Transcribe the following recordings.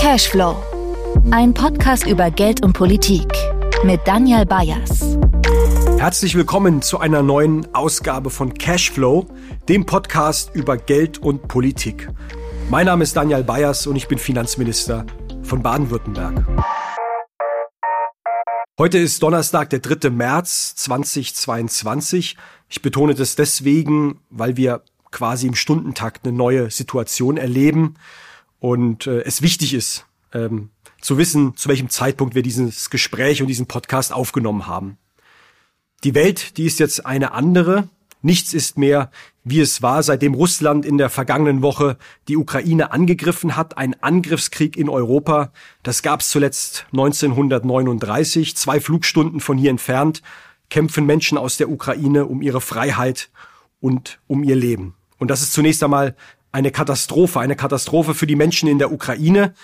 Cashflow. Ein Podcast über Geld und Politik mit Daniel Bayers. Herzlich willkommen zu einer neuen Ausgabe von Cashflow, dem Podcast über Geld und Politik. Mein Name ist Daniel Bayers und ich bin Finanzminister von Baden-Württemberg. Heute ist Donnerstag, der 3. März 2022. Ich betone das deswegen, weil wir quasi im Stundentakt eine neue Situation erleben und äh, es wichtig ist, ähm, zu wissen, zu welchem Zeitpunkt wir dieses Gespräch und diesen Podcast aufgenommen haben. Die Welt, die ist jetzt eine andere. Nichts ist mehr, wie es war, seitdem Russland in der vergangenen Woche die Ukraine angegriffen hat. Ein Angriffskrieg in Europa. Das gab es zuletzt 1939. Zwei Flugstunden von hier entfernt kämpfen Menschen aus der Ukraine um ihre Freiheit und um ihr Leben. Und das ist zunächst einmal eine Katastrophe, eine Katastrophe für die Menschen in der Ukraine.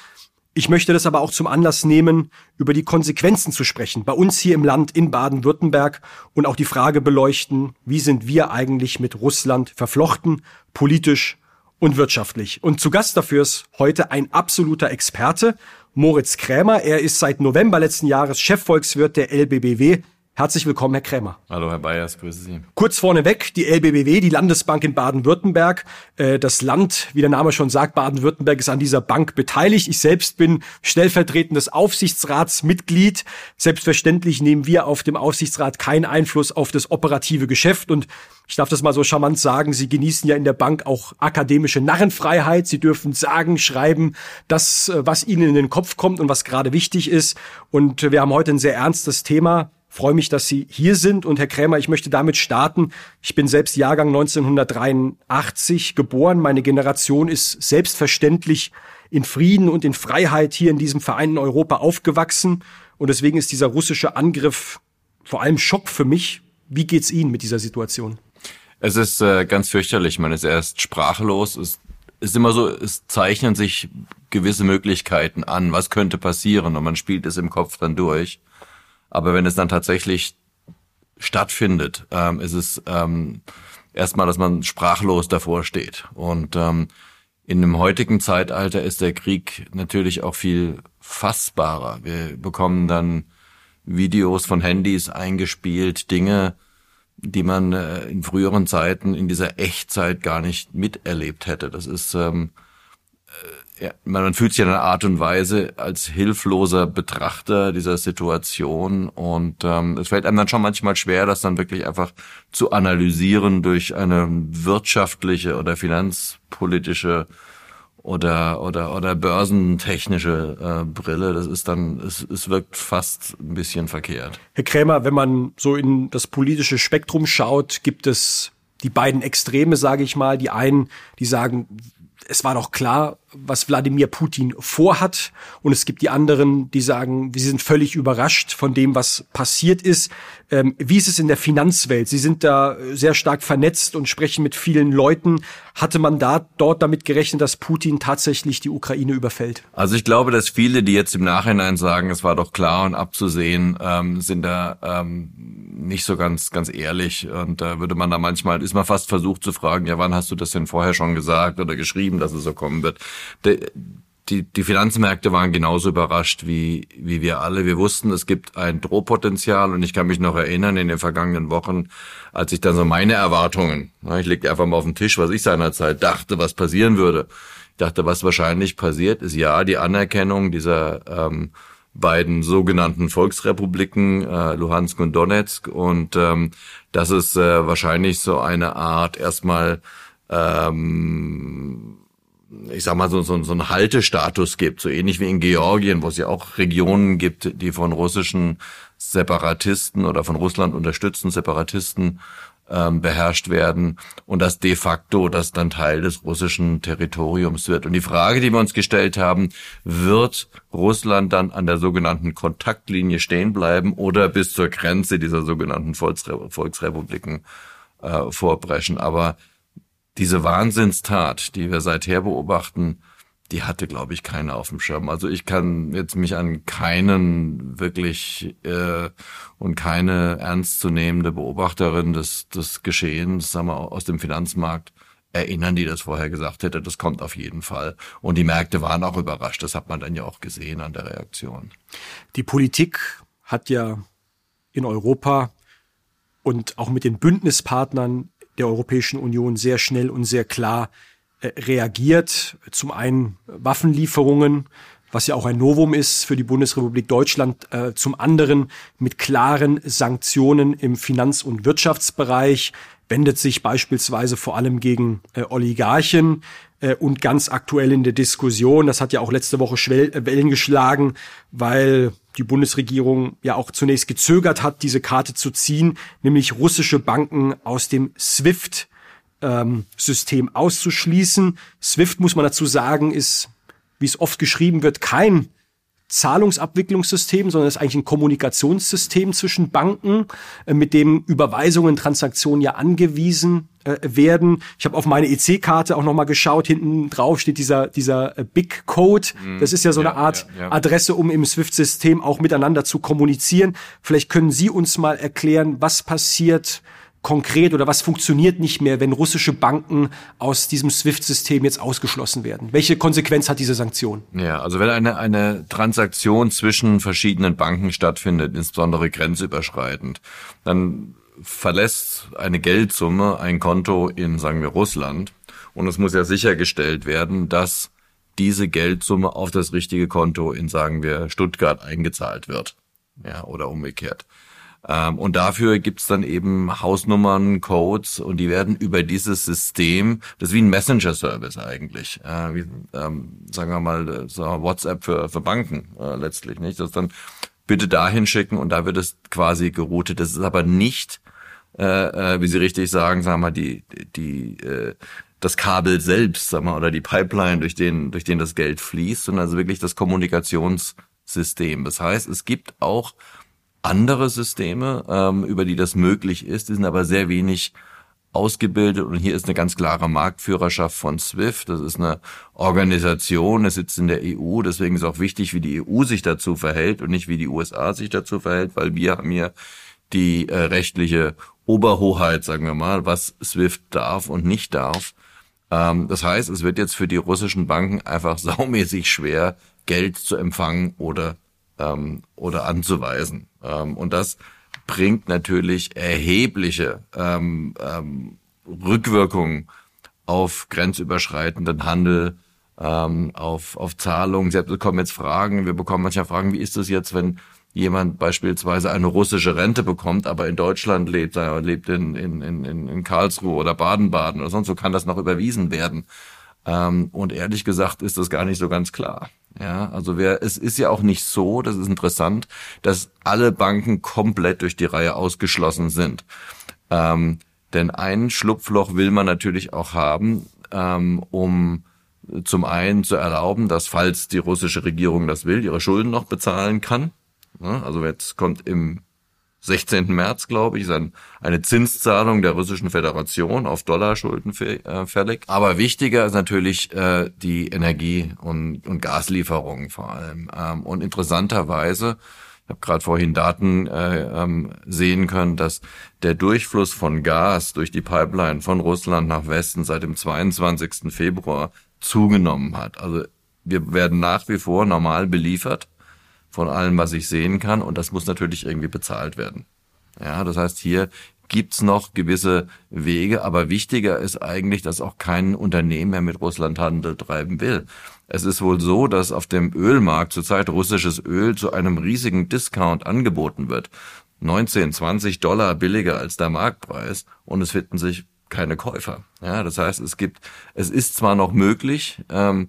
Ich möchte das aber auch zum Anlass nehmen, über die Konsequenzen zu sprechen, bei uns hier im Land in Baden-Württemberg und auch die Frage beleuchten, wie sind wir eigentlich mit Russland verflochten, politisch und wirtschaftlich. Und zu Gast dafür ist heute ein absoluter Experte, Moritz Krämer. Er ist seit November letzten Jahres Chefvolkswirt der LBBW, Herzlich willkommen, Herr Krämer. Hallo, Herr Bayers, grüße Sie. Kurz vorneweg, die LBBW, die Landesbank in Baden-Württemberg. Äh, das Land, wie der Name schon sagt, Baden-Württemberg ist an dieser Bank beteiligt. Ich selbst bin stellvertretendes Aufsichtsratsmitglied. Selbstverständlich nehmen wir auf dem Aufsichtsrat keinen Einfluss auf das operative Geschäft und ich darf das mal so charmant sagen, Sie genießen ja in der Bank auch akademische Narrenfreiheit. Sie dürfen sagen, schreiben, das, äh, was Ihnen in den Kopf kommt und was gerade wichtig ist. Und wir haben heute ein sehr ernstes Thema freue mich, dass Sie hier sind. Und Herr Krämer, ich möchte damit starten. Ich bin selbst Jahrgang 1983 geboren. Meine Generation ist selbstverständlich in Frieden und in Freiheit hier in diesem vereinten Europa aufgewachsen. Und deswegen ist dieser russische Angriff vor allem Schock für mich. Wie geht's Ihnen mit dieser Situation? Es ist äh, ganz fürchterlich. Man ist erst sprachlos. Es ist immer so, es zeichnen sich gewisse Möglichkeiten an. Was könnte passieren? Und man spielt es im Kopf dann durch. Aber wenn es dann tatsächlich stattfindet, ähm, ist es ähm, erstmal, dass man sprachlos davor steht. Und ähm, in dem heutigen Zeitalter ist der Krieg natürlich auch viel fassbarer. Wir bekommen dann Videos von Handys eingespielt, Dinge, die man äh, in früheren Zeiten in dieser Echtzeit gar nicht miterlebt hätte. Das ist ähm, ja, man fühlt sich in einer Art und Weise als hilfloser Betrachter dieser Situation und ähm, es fällt einem dann schon manchmal schwer, das dann wirklich einfach zu analysieren durch eine wirtschaftliche oder finanzpolitische oder oder oder börsentechnische äh, Brille. Das ist dann es, es wirkt fast ein bisschen verkehrt. Herr Krämer, wenn man so in das politische Spektrum schaut, gibt es die beiden Extreme, sage ich mal. Die einen, die sagen, es war doch klar, was Wladimir Putin vorhat. Und es gibt die anderen, die sagen, wir sind völlig überrascht von dem, was passiert ist. Ähm, wie ist es in der Finanzwelt? Sie sind da sehr stark vernetzt und sprechen mit vielen Leuten. Hatte man da dort damit gerechnet, dass Putin tatsächlich die Ukraine überfällt? Also ich glaube, dass viele, die jetzt im Nachhinein sagen, es war doch klar und abzusehen, ähm, sind da ähm, nicht so ganz, ganz ehrlich. Und da würde man da manchmal, ist man fast versucht zu fragen, ja, wann hast du das denn vorher schon gesagt oder geschrieben, dass es so kommen wird? Die, die Finanzmärkte waren genauso überrascht wie, wie wir alle. Wir wussten, es gibt ein Drohpotenzial und ich kann mich noch erinnern in den vergangenen Wochen, als ich dann so meine Erwartungen, ich legte einfach mal auf den Tisch, was ich seinerzeit dachte, was passieren würde. Ich dachte, was wahrscheinlich passiert, ist ja die Anerkennung dieser ähm, beiden sogenannten Volksrepubliken, äh, Luhansk und Donetsk. Und ähm, das ist äh, wahrscheinlich so eine Art erstmal ähm, ich sag mal, so, so, so einen Haltestatus gibt, so ähnlich wie in Georgien, wo es ja auch Regionen gibt, die von russischen Separatisten oder von Russland unterstützten Separatisten ähm, beherrscht werden und das de facto das dann Teil des russischen Territoriums wird. Und die Frage, die wir uns gestellt haben, wird Russland dann an der sogenannten Kontaktlinie stehen bleiben oder bis zur Grenze dieser sogenannten Volksrepubliken äh, vorbrechen? Aber diese Wahnsinnstat, die wir seither beobachten, die hatte, glaube ich, keiner auf dem Schirm. Also ich kann jetzt mich an keinen wirklich äh, und keine ernstzunehmende Beobachterin des, des Geschehens, sagen wir, aus dem Finanzmarkt erinnern, die das vorher gesagt hätte. Das kommt auf jeden Fall. Und die Märkte waren auch überrascht. Das hat man dann ja auch gesehen an der Reaktion. Die Politik hat ja in Europa und auch mit den Bündnispartnern der Europäischen Union sehr schnell und sehr klar äh, reagiert. Zum einen Waffenlieferungen, was ja auch ein Novum ist für die Bundesrepublik Deutschland, äh, zum anderen mit klaren Sanktionen im Finanz- und Wirtschaftsbereich, wendet sich beispielsweise vor allem gegen äh, Oligarchen äh, und ganz aktuell in der Diskussion, das hat ja auch letzte Woche Schwell äh, Wellen geschlagen, weil die Bundesregierung ja auch zunächst gezögert hat, diese Karte zu ziehen, nämlich russische Banken aus dem SWIFT ähm, System auszuschließen. SWIFT muss man dazu sagen, ist wie es oft geschrieben wird, kein Zahlungsabwicklungssystem, sondern ist eigentlich ein Kommunikationssystem zwischen Banken, äh, mit dem Überweisungen, Transaktionen ja angewiesen äh, werden. Ich habe auf meine EC-Karte auch nochmal geschaut, hinten drauf steht dieser, dieser äh, Big Code. Mhm. Das ist ja so eine Art ja, ja. Adresse, um im SWIFT-System auch miteinander zu kommunizieren. Vielleicht können Sie uns mal erklären, was passiert, konkret oder was funktioniert nicht mehr, wenn russische Banken aus diesem SWIFT-System jetzt ausgeschlossen werden? Welche Konsequenz hat diese Sanktion? Ja, also wenn eine, eine Transaktion zwischen verschiedenen Banken stattfindet, insbesondere grenzüberschreitend, dann verlässt eine Geldsumme ein Konto in, sagen wir, Russland und es muss ja sichergestellt werden, dass diese Geldsumme auf das richtige Konto in, sagen wir, Stuttgart eingezahlt wird. Ja, oder umgekehrt. Ähm, und dafür gibt's dann eben Hausnummern, Codes und die werden über dieses System, das ist wie ein Messenger-Service eigentlich, äh, wie, ähm, sagen wir mal so WhatsApp für, für Banken äh, letztlich, nicht? Das dann bitte dahin schicken und da wird es quasi geroutet. Das ist aber nicht, äh, äh, wie Sie richtig sagen, sagen wir mal, die, die, äh, das Kabel selbst, sagen wir, oder die Pipeline, durch den, durch den das Geld fließt, sondern also wirklich das Kommunikationssystem. Das heißt, es gibt auch andere Systeme, ähm, über die das möglich ist, die sind aber sehr wenig ausgebildet und hier ist eine ganz klare Marktführerschaft von SWIFT. Das ist eine Organisation, es sitzt in der EU, deswegen ist auch wichtig, wie die EU sich dazu verhält und nicht wie die USA sich dazu verhält, weil wir haben hier die äh, rechtliche Oberhoheit, sagen wir mal, was SWIFT darf und nicht darf. Ähm, das heißt, es wird jetzt für die russischen Banken einfach saumäßig schwer, Geld zu empfangen oder ähm, oder anzuweisen. Ähm, und das bringt natürlich erhebliche ähm, ähm, Rückwirkungen auf grenzüberschreitenden Handel, ähm, auf, auf Zahlungen. Sie bekommen jetzt Fragen, wir bekommen manchmal Fragen, wie ist das jetzt, wenn jemand beispielsweise eine russische Rente bekommt, aber in Deutschland lebt, er lebt in, in, in, in Karlsruhe oder Baden-Baden oder sonst so, kann das noch überwiesen werden. Ähm, und ehrlich gesagt ist das gar nicht so ganz klar. Ja, also wer, es ist ja auch nicht so, das ist interessant, dass alle Banken komplett durch die Reihe ausgeschlossen sind. Ähm, denn ein Schlupfloch will man natürlich auch haben, ähm, um zum einen zu erlauben, dass falls die russische Regierung das will, ihre Schulden noch bezahlen kann. Also jetzt kommt im 16. März, glaube ich, ist ein, eine Zinszahlung der Russischen Föderation auf Dollarschulden fällig. Aber wichtiger ist natürlich äh, die Energie- und, und Gaslieferungen vor allem. Ähm, und interessanterweise, ich habe gerade vorhin Daten äh, ähm, sehen können, dass der Durchfluss von Gas durch die Pipeline von Russland nach Westen seit dem 22. Februar zugenommen hat. Also wir werden nach wie vor normal beliefert von allem, was ich sehen kann. Und das muss natürlich irgendwie bezahlt werden. Ja, das heißt, hier gibt's noch gewisse Wege, aber wichtiger ist eigentlich, dass auch kein Unternehmen mehr mit Russland Handel treiben will. Es ist wohl so, dass auf dem Ölmarkt zurzeit russisches Öl zu einem riesigen Discount angeboten wird. 19, 20 Dollar billiger als der Marktpreis und es finden sich keine Käufer. Ja, das heißt, es gibt, es ist zwar noch möglich, ähm,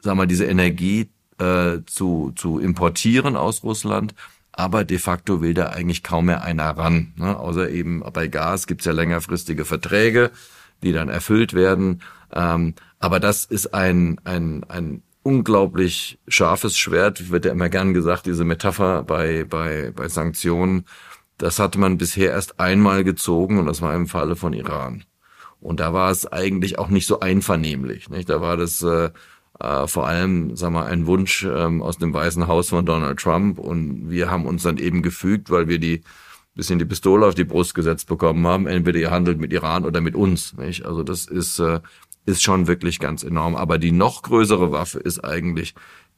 sagen wir, diese Energie äh, zu, zu importieren aus Russland. Aber de facto will da eigentlich kaum mehr einer ran. Ne? Außer eben bei Gas gibt's ja längerfristige Verträge, die dann erfüllt werden. Ähm, aber das ist ein, ein, ein unglaublich scharfes Schwert, wird ja immer gern gesagt, diese Metapher bei, bei, bei Sanktionen. Das hatte man bisher erst einmal gezogen und das war im Falle von Iran. Und da war es eigentlich auch nicht so einvernehmlich. Nicht? Da war das äh, äh, vor allem, sag mal, ein Wunsch ähm, aus dem Weißen Haus von Donald Trump und wir haben uns dann eben gefügt, weil wir die bisschen die Pistole auf die Brust gesetzt bekommen haben. Entweder ihr handelt mit Iran oder mit uns. Nicht? Also das ist, äh, ist schon wirklich ganz enorm. Aber die noch größere Waffe ist eigentlich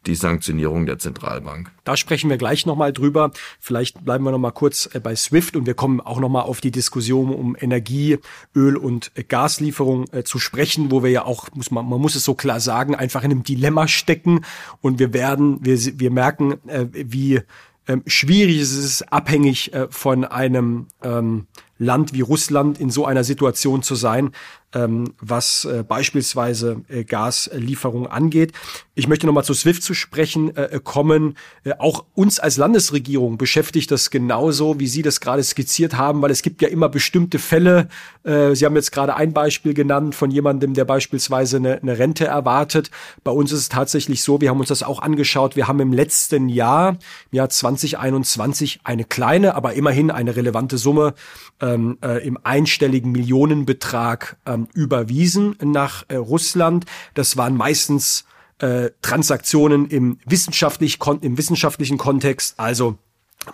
die Sanktionierung der Zentralbank. Da sprechen wir gleich nochmal drüber. Vielleicht bleiben wir nochmal kurz äh, bei SWIFT und wir kommen auch nochmal auf die Diskussion um Energie, Öl und Gaslieferung äh, zu sprechen, wo wir ja auch, muss man, man muss es so klar sagen, einfach in einem Dilemma stecken und wir werden, wir, wir merken, äh, wie ähm, schwierig es ist, abhängig von einem ähm, Land wie Russland in so einer Situation zu sein, ähm, was äh, beispielsweise äh, Gaslieferung angeht. Ich möchte nochmal zu SWIFT zu sprechen äh, kommen. Äh, auch uns als Landesregierung beschäftigt das genauso, wie Sie das gerade skizziert haben, weil es gibt ja immer bestimmte Fälle. Äh, Sie haben jetzt gerade ein Beispiel genannt von jemandem, der beispielsweise eine, eine Rente erwartet. Bei uns ist es tatsächlich so, wir haben uns das auch angeschaut. Wir haben im letzten Jahr, im Jahr 2021, eine kleine, aber immerhin eine relevante Summe ähm, äh, im einstelligen Millionenbetrag ähm, überwiesen nach äh, Russland. Das waren meistens äh, Transaktionen im, wissenschaftlich, im wissenschaftlichen Kontext, also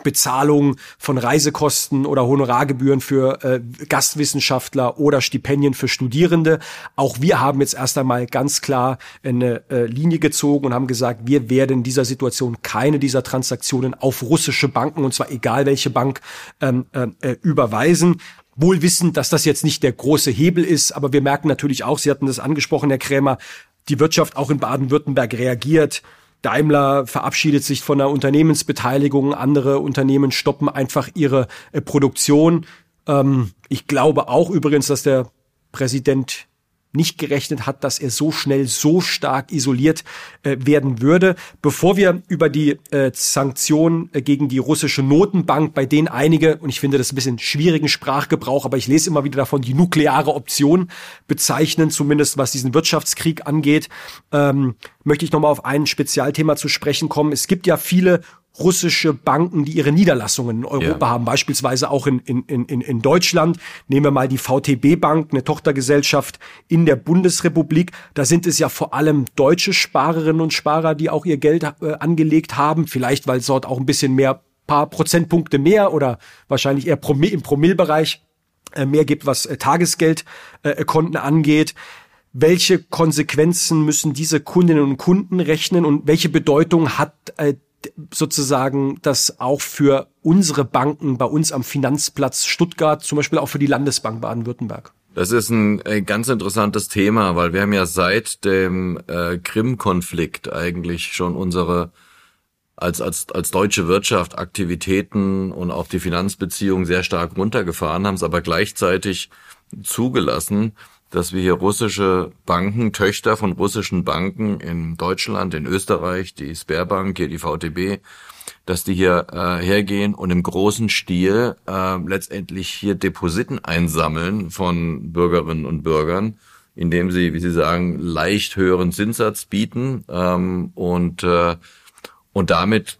Bezahlung von Reisekosten oder Honorargebühren für äh, Gastwissenschaftler oder Stipendien für Studierende. Auch wir haben jetzt erst einmal ganz klar eine äh, Linie gezogen und haben gesagt, wir werden in dieser Situation keine dieser Transaktionen auf russische Banken, und zwar egal welche Bank, ähm, äh, überweisen. Wohl wissend, dass das jetzt nicht der große Hebel ist, aber wir merken natürlich auch, Sie hatten das angesprochen, Herr Krämer, die Wirtschaft auch in Baden-Württemberg reagiert. Daimler verabschiedet sich von der Unternehmensbeteiligung, andere Unternehmen stoppen einfach ihre äh, Produktion. Ähm, ich glaube auch übrigens, dass der Präsident nicht gerechnet hat, dass er so schnell so stark isoliert äh, werden würde. Bevor wir über die äh, Sanktionen äh, gegen die russische Notenbank, bei denen einige, und ich finde das ein bisschen schwierigen Sprachgebrauch, aber ich lese immer wieder davon, die nukleare Option bezeichnen, zumindest was diesen Wirtschaftskrieg angeht, ähm, möchte ich nochmal auf ein Spezialthema zu sprechen kommen. Es gibt ja viele russische Banken, die ihre Niederlassungen in Europa ja. haben, beispielsweise auch in, in, in, in Deutschland. Nehmen wir mal die VTB Bank, eine Tochtergesellschaft in der Bundesrepublik. Da sind es ja vor allem deutsche Sparerinnen und Sparer, die auch ihr Geld äh, angelegt haben. Vielleicht, weil es dort auch ein bisschen mehr, paar Prozentpunkte mehr oder wahrscheinlich eher Promille, im Promillbereich äh, mehr gibt, was äh, Tagesgeldkonten äh, angeht welche Konsequenzen müssen diese Kundinnen und Kunden rechnen und welche Bedeutung hat äh, sozusagen das auch für unsere Banken bei uns am Finanzplatz Stuttgart, zum Beispiel auch für die Landesbank Baden-Württemberg? Das ist ein, ganz interessantes Thema, weil wir haben ja seit dem äh, Krim-Konflikt eigentlich schon unsere als, als, als deutsche Wirtschaft Aktivitäten und auch die Finanzbeziehungen sehr stark runtergefahren, haben es aber gleichzeitig zugelassen, dass wir hier russische Banken, Töchter von russischen Banken in Deutschland, in Österreich, die Sperrbank, hier die VTB, dass die hier äh, hergehen und im großen Stil äh, letztendlich hier Depositen einsammeln von Bürgerinnen und Bürgern, indem sie, wie Sie sagen, leicht höheren Zinssatz bieten ähm, und äh, und damit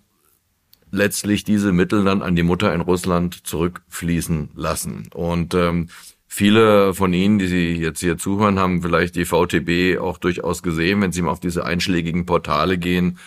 letztlich diese Mittel dann an die Mutter in Russland zurückfließen lassen. Und ähm, Viele von Ihnen, die Sie jetzt hier zuhören, haben vielleicht die VTB auch durchaus gesehen, wenn Sie mal auf diese einschlägigen Portale gehen,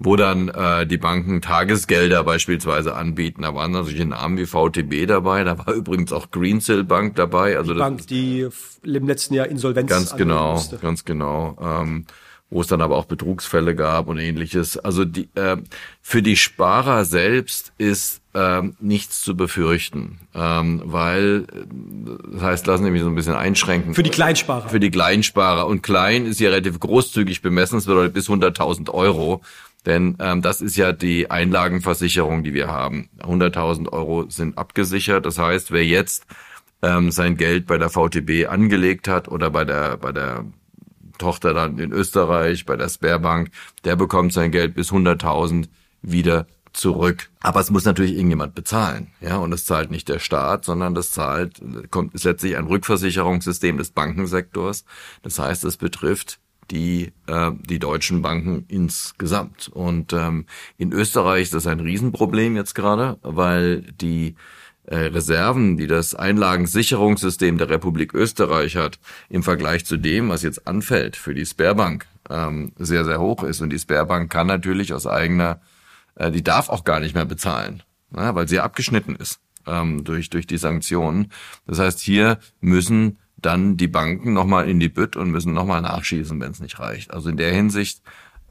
wo dann äh, die Banken Tagesgelder beispielsweise anbieten. Da waren solche Namen wie VTB dabei, da war übrigens auch Greensill Bank dabei. Also die Bank, die im letzten Jahr Insolvenz Ganz genau, musste. ganz genau. Ähm, wo es dann aber auch Betrugsfälle gab und ähnliches. Also die, äh, für die Sparer selbst ist ähm, nichts zu befürchten, ähm, weil das heißt, lassen Sie mich so ein bisschen einschränken. Für die Kleinsparer. Für die Kleinsparer und klein ist ja relativ großzügig bemessen, es bedeutet bis 100.000 Euro. Denn ähm, das ist ja die Einlagenversicherung, die wir haben. 100.000 Euro sind abgesichert. Das heißt, wer jetzt ähm, sein Geld bei der VTB angelegt hat oder bei der bei der Tochter dann in Österreich bei der Sperrbank, der bekommt sein Geld bis 100.000 wieder zurück. Aber es muss natürlich irgendjemand bezahlen, ja, und das zahlt nicht der Staat, sondern das zahlt, kommt, ist letztlich ein Rückversicherungssystem des Bankensektors. Das heißt, es betrifft die äh, die deutschen Banken insgesamt. Und ähm, in Österreich ist das ein Riesenproblem jetzt gerade, weil die Reserven, die das Einlagensicherungssystem der Republik Österreich hat, im Vergleich zu dem, was jetzt anfällt für die Sperrbank, ähm, sehr, sehr hoch ist. Und die Sperrbank kann natürlich aus eigener, äh, die darf auch gar nicht mehr bezahlen, na, weil sie abgeschnitten ist. ähm, durch, durch die Sanktionen. Das heißt, hier müssen dann die Banken nochmal in die Bütt und müssen nochmal nachschießen, wenn es nicht reicht. Also in der Hinsicht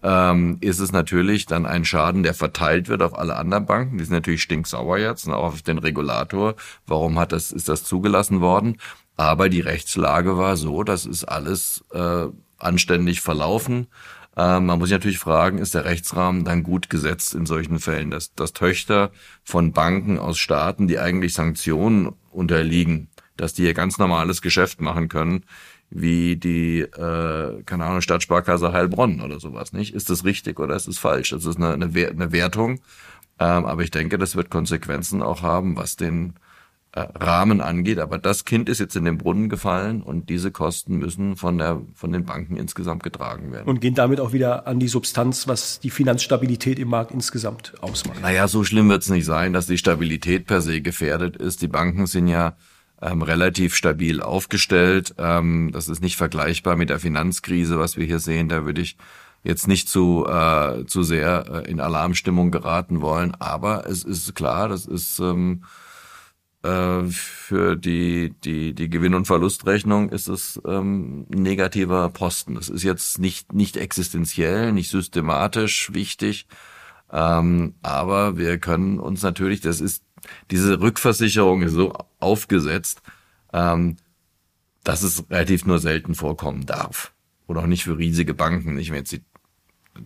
ähm, ist es natürlich dann ein Schaden, der verteilt wird auf alle anderen Banken. Die sind natürlich stinksauer jetzt, und auch auf den Regulator. Warum hat das, ist das zugelassen worden? Aber die Rechtslage war so, das ist alles äh, anständig verlaufen. Ähm, man muss sich natürlich fragen, ist der Rechtsrahmen dann gut gesetzt in solchen Fällen, dass, dass Töchter von Banken aus Staaten, die eigentlich Sanktionen unterliegen, dass die hier ganz normales Geschäft machen können, wie die, äh, keine Ahnung, Stadtsparkasse Heilbronn oder sowas, nicht? Ist das richtig oder ist es falsch? Das ist eine, eine, eine Wertung. Ähm, aber ich denke, das wird Konsequenzen auch haben, was den äh, Rahmen angeht. Aber das Kind ist jetzt in den Brunnen gefallen und diese Kosten müssen von der, von den Banken insgesamt getragen werden. Und gehen damit auch wieder an die Substanz, was die Finanzstabilität im Markt insgesamt ausmacht. Naja, so schlimm wird es nicht sein, dass die Stabilität per se gefährdet ist. Die Banken sind ja ähm, relativ stabil aufgestellt. Ähm, das ist nicht vergleichbar mit der Finanzkrise, was wir hier sehen. Da würde ich jetzt nicht zu, äh, zu sehr äh, in Alarmstimmung geraten wollen. Aber es ist klar, das ist ähm, äh, für die, die, die Gewinn- und Verlustrechnung ist es ähm, negativer Posten. Das ist jetzt nicht, nicht existenziell, nicht systematisch wichtig. Ähm, aber wir können uns natürlich, das ist diese Rückversicherung ist so aufgesetzt, ähm, dass es relativ nur selten vorkommen darf. Oder auch nicht für riesige Banken. Ich, jetzt die,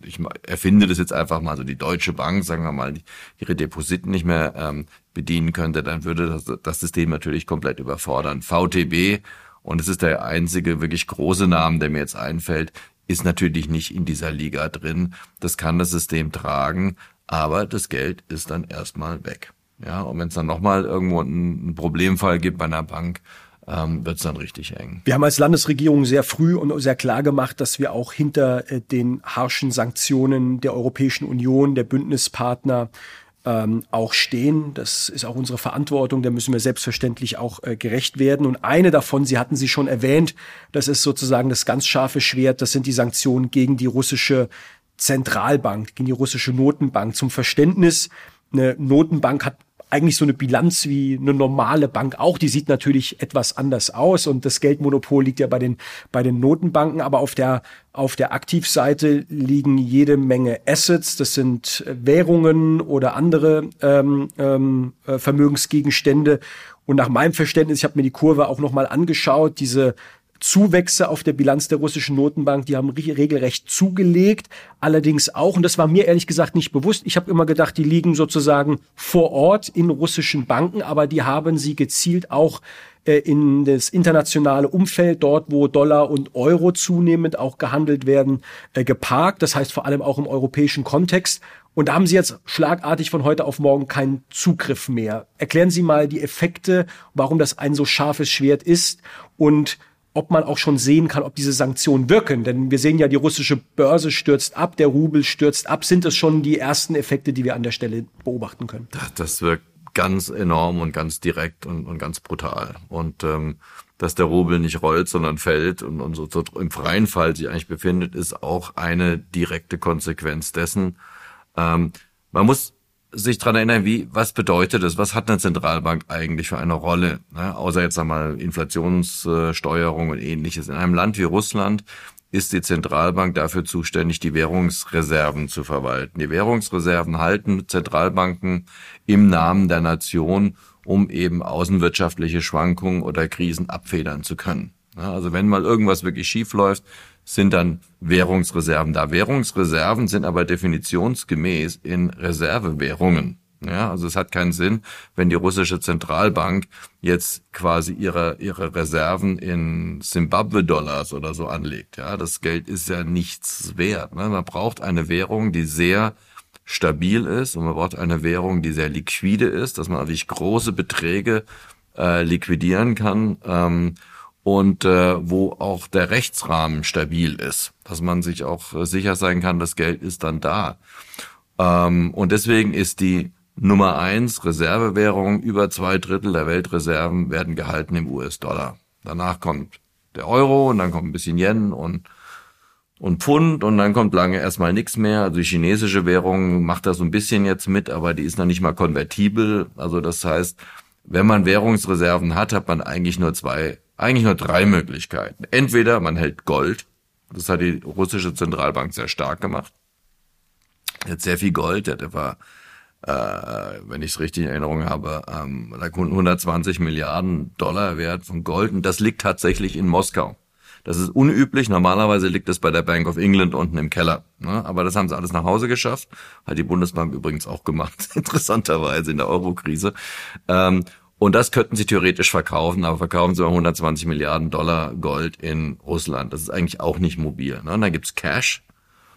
ich erfinde das jetzt einfach mal so, die Deutsche Bank, sagen wir mal, ihre Depositen nicht mehr ähm, bedienen könnte, dann würde das, das System natürlich komplett überfordern. VTB, und es ist der einzige wirklich große Name, der mir jetzt einfällt, ist natürlich nicht in dieser Liga drin. Das kann das System tragen, aber das Geld ist dann erstmal weg. Ja, und wenn es dann nochmal irgendwo einen Problemfall gibt bei einer Bank, ähm, wird es dann richtig eng. Wir haben als Landesregierung sehr früh und sehr klar gemacht, dass wir auch hinter äh, den harschen Sanktionen der Europäischen Union, der Bündnispartner ähm, auch stehen. Das ist auch unsere Verantwortung. Da müssen wir selbstverständlich auch äh, gerecht werden. Und eine davon, Sie hatten sie schon erwähnt, das ist sozusagen das ganz scharfe Schwert. Das sind die Sanktionen gegen die russische Zentralbank, gegen die russische Notenbank. Zum Verständnis, eine Notenbank hat eigentlich so eine Bilanz wie eine normale Bank auch. Die sieht natürlich etwas anders aus und das Geldmonopol liegt ja bei den, bei den Notenbanken, aber auf der, auf der Aktivseite liegen jede Menge Assets. Das sind Währungen oder andere ähm, ähm, äh, Vermögensgegenstände. Und nach meinem Verständnis, ich habe mir die Kurve auch nochmal angeschaut, diese Zuwächse auf der Bilanz der russischen Notenbank, die haben regelrecht zugelegt. Allerdings auch, und das war mir ehrlich gesagt nicht bewusst, ich habe immer gedacht, die liegen sozusagen vor Ort in russischen Banken, aber die haben sie gezielt auch äh, in das internationale Umfeld, dort wo Dollar und Euro zunehmend auch gehandelt werden, äh, geparkt. Das heißt vor allem auch im europäischen Kontext. Und da haben Sie jetzt schlagartig von heute auf morgen keinen Zugriff mehr. Erklären Sie mal die Effekte, warum das ein so scharfes Schwert ist und ob man auch schon sehen kann, ob diese Sanktionen wirken. Denn wir sehen ja, die russische Börse stürzt ab, der Rubel stürzt ab. Sind es schon die ersten Effekte, die wir an der Stelle beobachten können? Das, das wirkt ganz enorm und ganz direkt und, und ganz brutal. Und ähm, dass der Rubel nicht rollt, sondern fällt und, und so, so im freien Fall sich eigentlich befindet, ist auch eine direkte Konsequenz dessen. Ähm, man muss sich dran erinnern, wie, was bedeutet es? Was hat eine Zentralbank eigentlich für eine Rolle? Ne? Außer jetzt einmal Inflationssteuerung und ähnliches. In einem Land wie Russland ist die Zentralbank dafür zuständig, die Währungsreserven zu verwalten. Die Währungsreserven halten Zentralbanken im Namen der Nation, um eben außenwirtschaftliche Schwankungen oder Krisen abfedern zu können. Also wenn mal irgendwas wirklich schief läuft, sind dann Währungsreserven da. Währungsreserven sind aber definitionsgemäß in Reservewährungen. Ja, also es hat keinen Sinn, wenn die russische Zentralbank jetzt quasi ihre, ihre Reserven in Zimbabwe-Dollars oder so anlegt. Ja, das Geld ist ja nichts wert. Ne? Man braucht eine Währung, die sehr stabil ist und man braucht eine Währung, die sehr liquide ist, dass man natürlich große Beträge äh, liquidieren kann. Ähm, und äh, wo auch der Rechtsrahmen stabil ist, dass man sich auch äh, sicher sein kann, das Geld ist dann da. Ähm, und deswegen ist die Nummer eins Reservewährung, über zwei Drittel der Weltreserven werden gehalten im US-Dollar. Danach kommt der Euro und dann kommt ein bisschen Yen und und Pfund und dann kommt lange erstmal nichts mehr. Also die chinesische Währung macht da so ein bisschen jetzt mit, aber die ist noch nicht mal konvertibel. Also das heißt, wenn man Währungsreserven hat, hat man eigentlich nur zwei, eigentlich nur drei Möglichkeiten. Entweder man hält Gold, das hat die russische Zentralbank sehr stark gemacht. Er hat sehr viel Gold, der war, äh, wenn ich es richtig in Erinnerung habe, ähm, 120 Milliarden Dollar wert von Gold und das liegt tatsächlich in Moskau. Das ist unüblich. Normalerweise liegt es bei der Bank of England unten im Keller. Ne? Aber das haben sie alles nach Hause geschafft. Hat die Bundesbank übrigens auch gemacht, interessanterweise in der Eurokrise. Ähm, und das könnten sie theoretisch verkaufen, aber verkaufen sie mal 120 Milliarden Dollar Gold in Russland. Das ist eigentlich auch nicht mobil. Ne? Und dann gibt's Cash.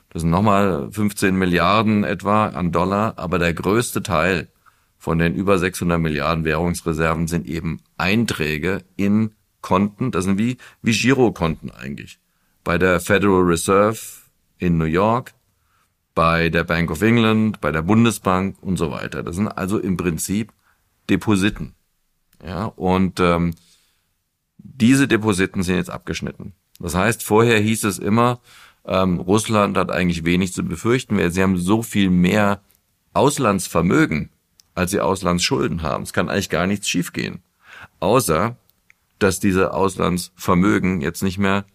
Das sind nochmal 15 Milliarden etwa an Dollar. Aber der größte Teil von den über 600 Milliarden Währungsreserven sind eben Einträge in Konten, das sind wie, wie Girokonten eigentlich. Bei der Federal Reserve in New York, bei der Bank of England, bei der Bundesbank und so weiter. Das sind also im Prinzip Depositen. Ja, und ähm, diese Depositen sind jetzt abgeschnitten. Das heißt, vorher hieß es immer, ähm, Russland hat eigentlich wenig zu befürchten, weil sie haben so viel mehr Auslandsvermögen, als sie Auslandsschulden haben. Es kann eigentlich gar nichts schiefgehen. Außer, dass diese Auslandsvermögen jetzt nicht mehr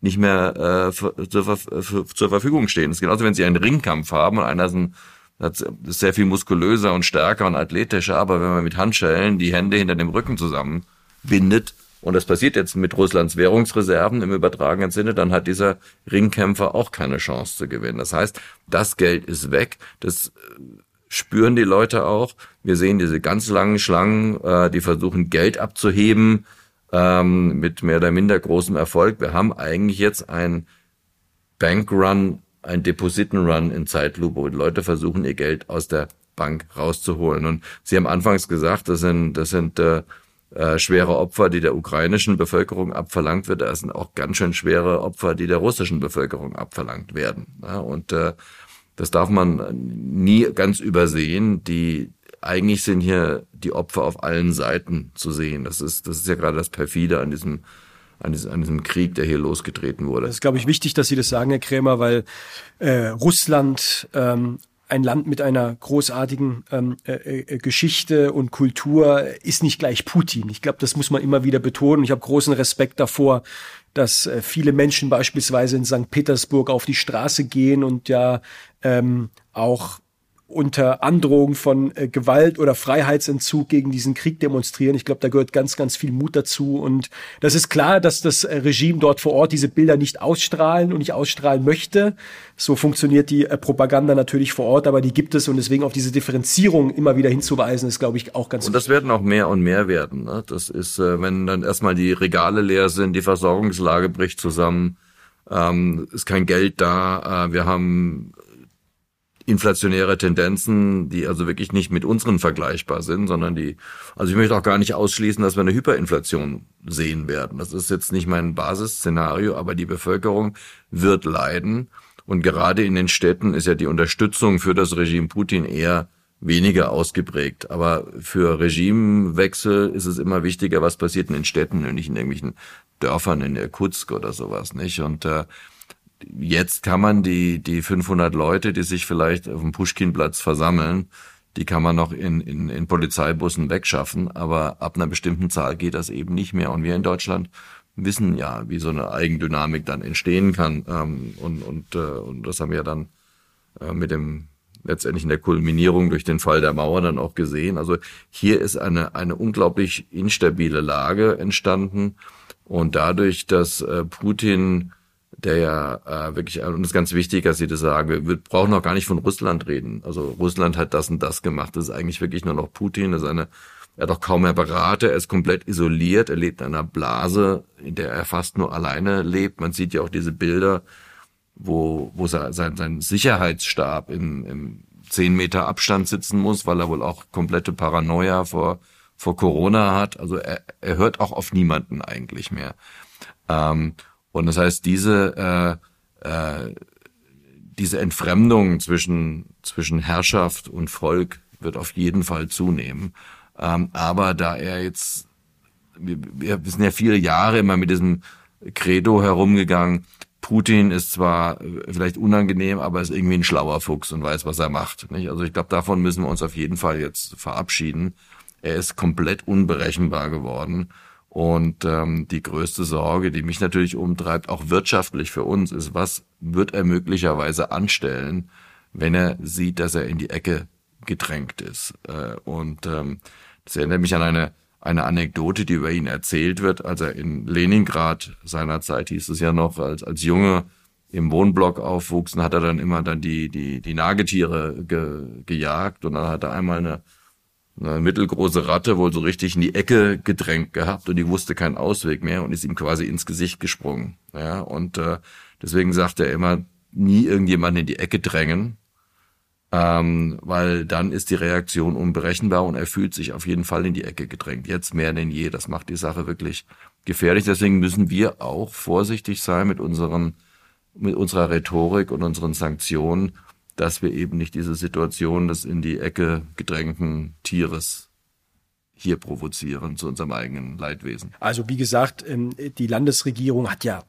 nicht mehr äh, zur, zur Verfügung stehen. Es ist genauso, wenn Sie einen Ringkampf haben und einer ist, ein, ist sehr viel muskulöser und stärker und athletischer, aber wenn man mit Handschellen die Hände hinter dem Rücken zusammenbindet, und das passiert jetzt mit Russlands Währungsreserven im übertragenen Sinne, dann hat dieser Ringkämpfer auch keine Chance zu gewinnen. Das heißt, das Geld ist weg. Das spüren die Leute auch. Wir sehen diese ganz langen Schlangen, äh, die versuchen Geld abzuheben ähm, mit mehr oder minder großem Erfolg. Wir haben eigentlich jetzt ein Bankrun, ein Depositenrun in Zeitlupe, wo die Leute versuchen, ihr Geld aus der Bank rauszuholen. Und Sie haben anfangs gesagt, das sind, das sind äh, äh, schwere Opfer, die der ukrainischen Bevölkerung abverlangt wird. Das sind auch ganz schön schwere Opfer, die der russischen Bevölkerung abverlangt werden. Ja, und äh, das darf man nie ganz übersehen. Die eigentlich sind hier die Opfer auf allen Seiten zu sehen. Das ist, das ist ja gerade das perfide an diesem an diesem, Krieg, der hier losgetreten wurde. Das ist, glaube ich, wichtig, dass Sie das sagen, Herr Krämer, weil äh, Russland ähm, ein Land mit einer großartigen ähm, äh, äh, Geschichte und Kultur ist nicht gleich Putin. Ich glaube, das muss man immer wieder betonen. Ich habe großen Respekt davor, dass äh, viele Menschen beispielsweise in St. Petersburg auf die Straße gehen und ja ähm, auch unter Androhung von äh, Gewalt oder Freiheitsentzug gegen diesen Krieg demonstrieren. Ich glaube, da gehört ganz, ganz viel Mut dazu. Und das ist klar, dass das äh, Regime dort vor Ort diese Bilder nicht ausstrahlen und nicht ausstrahlen möchte. So funktioniert die äh, Propaganda natürlich vor Ort, aber die gibt es und deswegen auf diese Differenzierung immer wieder hinzuweisen, ist, glaube ich, auch ganz Und das wichtig. werden auch mehr und mehr werden. Ne? Das ist, äh, wenn dann erstmal die Regale leer sind, die Versorgungslage bricht zusammen, ähm, ist kein Geld da, äh, wir haben inflationäre Tendenzen, die also wirklich nicht mit unseren vergleichbar sind, sondern die, also ich möchte auch gar nicht ausschließen, dass wir eine Hyperinflation sehen werden. Das ist jetzt nicht mein Basisszenario, aber die Bevölkerung wird leiden. Und gerade in den Städten ist ja die Unterstützung für das Regime Putin eher weniger ausgeprägt. Aber für Regimewechsel ist es immer wichtiger, was passiert in den Städten und nicht in irgendwelchen Dörfern in Irkutsk oder sowas, nicht? Und äh, jetzt kann man die, die 500 Leute, die sich vielleicht auf dem Pushkinplatz versammeln, die kann man noch in, in, in Polizeibussen wegschaffen, aber ab einer bestimmten Zahl geht das eben nicht mehr. Und wir in Deutschland wissen ja, wie so eine Eigendynamik dann entstehen kann. Ähm, und, und, äh, und das haben wir dann äh, mit dem letztendlich in der Kulminierung durch den Fall der Mauer dann auch gesehen. Also hier ist eine, eine unglaublich instabile Lage entstanden. Und dadurch, dass äh, Putin der ja äh, wirklich, und es ist ganz wichtig, dass Sie das sagen, wir, wir brauchen auch gar nicht von Russland reden. Also Russland hat das und das gemacht. Das ist eigentlich wirklich nur noch Putin. Das ist eine, er hat auch kaum mehr Berater, er ist komplett isoliert, er lebt in einer Blase, in der er fast nur alleine lebt. Man sieht ja auch diese Bilder, wo, wo sein, sein Sicherheitsstab im, im zehn Meter Abstand sitzen muss, weil er wohl auch komplette Paranoia vor, vor Corona hat. Also er, er hört auch auf niemanden eigentlich mehr. Ähm, und das heißt, diese, äh, äh, diese Entfremdung zwischen, zwischen Herrschaft und Volk wird auf jeden Fall zunehmen. Ähm, aber da er jetzt, wir, wir sind ja viele Jahre immer mit diesem Credo herumgegangen, Putin ist zwar vielleicht unangenehm, aber ist irgendwie ein schlauer Fuchs und weiß, was er macht. Nicht? Also ich glaube, davon müssen wir uns auf jeden Fall jetzt verabschieden. er ist komplett unberechenbar geworden. Und ähm, die größte Sorge, die mich natürlich umtreibt, auch wirtschaftlich für uns, ist, was wird er möglicherweise anstellen, wenn er sieht, dass er in die Ecke gedrängt ist. Äh, und ähm, das erinnert mich an eine, eine Anekdote, die über ihn erzählt wird, als er in Leningrad seinerzeit hieß es ja noch, als, als Junge im Wohnblock aufwuchs, und hat er dann immer dann die, die, die Nagetiere ge, gejagt und dann hat er einmal eine, eine mittelgroße Ratte wohl so richtig in die Ecke gedrängt gehabt und die wusste keinen Ausweg mehr und ist ihm quasi ins Gesicht gesprungen. Ja, und äh, deswegen sagt er immer, nie irgendjemanden in die Ecke drängen, ähm, weil dann ist die Reaktion unberechenbar und er fühlt sich auf jeden Fall in die Ecke gedrängt. Jetzt mehr denn je. Das macht die Sache wirklich gefährlich. Deswegen müssen wir auch vorsichtig sein mit unseren, mit unserer Rhetorik und unseren Sanktionen, dass wir eben nicht diese Situation des in die Ecke gedrängten Tieres hier provozieren zu unserem eigenen Leidwesen. Also wie gesagt, ähm, die Landesregierung hat ja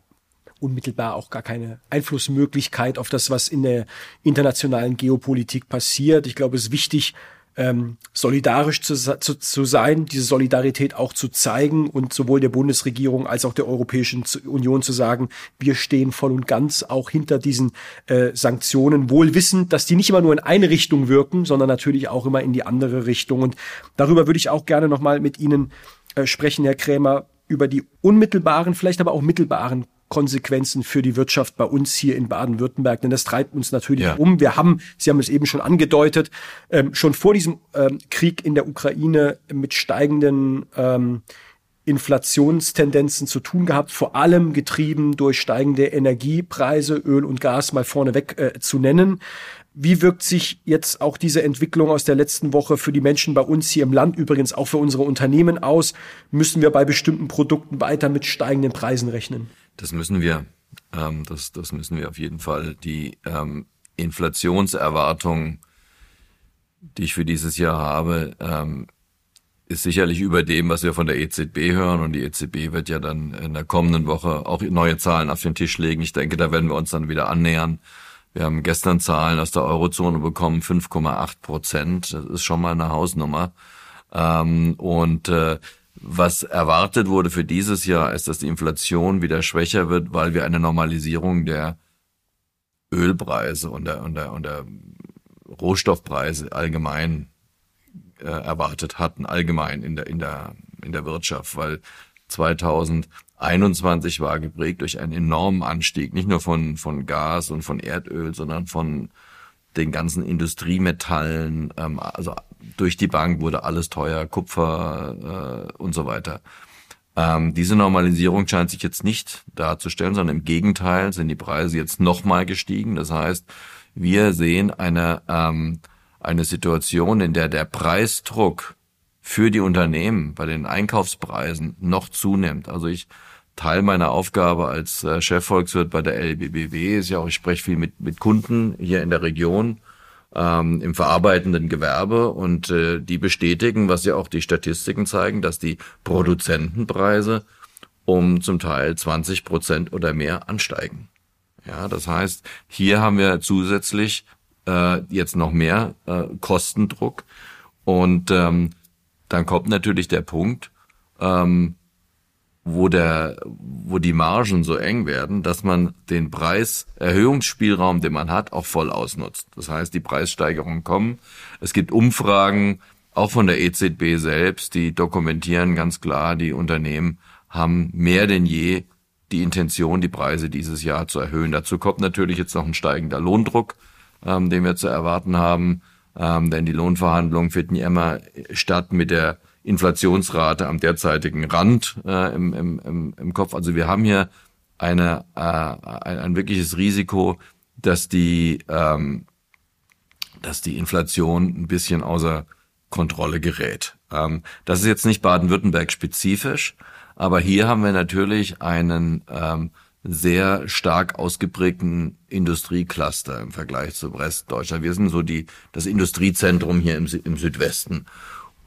unmittelbar auch gar keine Einflussmöglichkeit auf das, was in der internationalen Geopolitik passiert. Ich glaube, es ist wichtig, ähm, solidarisch zu, zu, zu sein, diese Solidarität auch zu zeigen und sowohl der Bundesregierung als auch der Europäischen Union zu sagen, wir stehen voll und ganz auch hinter diesen äh, Sanktionen, wohl wissend, dass die nicht immer nur in eine Richtung wirken, sondern natürlich auch immer in die andere Richtung. Und darüber würde ich auch gerne nochmal mit Ihnen äh, sprechen, Herr Krämer, über die unmittelbaren, vielleicht aber auch mittelbaren Konsequenzen für die Wirtschaft bei uns hier in Baden-Württemberg, denn das treibt uns natürlich ja. um. Wir haben, Sie haben es eben schon angedeutet, ähm, schon vor diesem ähm, Krieg in der Ukraine mit steigenden ähm, Inflationstendenzen zu tun gehabt, vor allem getrieben durch steigende Energiepreise, Öl und Gas mal vorneweg äh, zu nennen. Wie wirkt sich jetzt auch diese Entwicklung aus der letzten Woche für die Menschen bei uns hier im Land, übrigens auch für unsere Unternehmen aus? Müssen wir bei bestimmten Produkten weiter mit steigenden Preisen rechnen? Das müssen wir. Ähm, das, das müssen wir auf jeden Fall. Die ähm, Inflationserwartung, die ich für dieses Jahr habe, ähm, ist sicherlich über dem, was wir von der EZB hören. Und die EZB wird ja dann in der kommenden Woche auch neue Zahlen auf den Tisch legen. Ich denke, da werden wir uns dann wieder annähern. Wir haben gestern Zahlen aus der Eurozone bekommen, 5,8 Prozent. Das ist schon mal eine Hausnummer. Ähm, und äh, was erwartet wurde für dieses Jahr, ist, dass die Inflation wieder schwächer wird, weil wir eine Normalisierung der Ölpreise und der, und der, und der Rohstoffpreise allgemein äh, erwartet hatten, allgemein in der, in der, in der Wirtschaft, weil 2021 war geprägt durch einen enormen Anstieg, nicht nur von, von Gas und von Erdöl, sondern von den ganzen Industriemetallen, ähm, also durch die Bank wurde alles teuer, Kupfer äh, und so weiter. Ähm, diese Normalisierung scheint sich jetzt nicht darzustellen, sondern im Gegenteil sind die Preise jetzt nochmal gestiegen. Das heißt, wir sehen eine, ähm, eine Situation, in der der Preisdruck für die Unternehmen bei den Einkaufspreisen noch zunimmt. Also ich Teil meiner Aufgabe als äh, Chefvolkswirt bei der LBBW ist ja auch, ich spreche viel mit, mit Kunden hier in der Region ähm, im verarbeitenden Gewerbe und äh, die bestätigen, was ja auch die Statistiken zeigen, dass die Produzentenpreise um zum Teil 20 Prozent oder mehr ansteigen. Ja, das heißt, hier haben wir zusätzlich äh, jetzt noch mehr äh, Kostendruck und ähm, dann kommt natürlich der Punkt, ähm, wo der, wo die Margen so eng werden, dass man den Preiserhöhungsspielraum, den man hat, auch voll ausnutzt. Das heißt, die Preissteigerungen kommen. Es gibt Umfragen, auch von der EZB selbst, die dokumentieren ganz klar, die Unternehmen haben mehr denn je die Intention, die Preise dieses Jahr zu erhöhen. Dazu kommt natürlich jetzt noch ein steigender Lohndruck, ähm, den wir zu erwarten haben, ähm, denn die Lohnverhandlungen finden ja immer statt mit der Inflationsrate am derzeitigen Rand äh, im, im, im Kopf. Also wir haben hier eine, äh, ein, ein wirkliches Risiko, dass die, ähm, dass die Inflation ein bisschen außer Kontrolle gerät. Ähm, das ist jetzt nicht Baden-Württemberg spezifisch, aber hier haben wir natürlich einen ähm, sehr stark ausgeprägten Industriecluster im Vergleich zu Rest Deutschland. Wir sind so die, das Industriezentrum hier im, im Südwesten.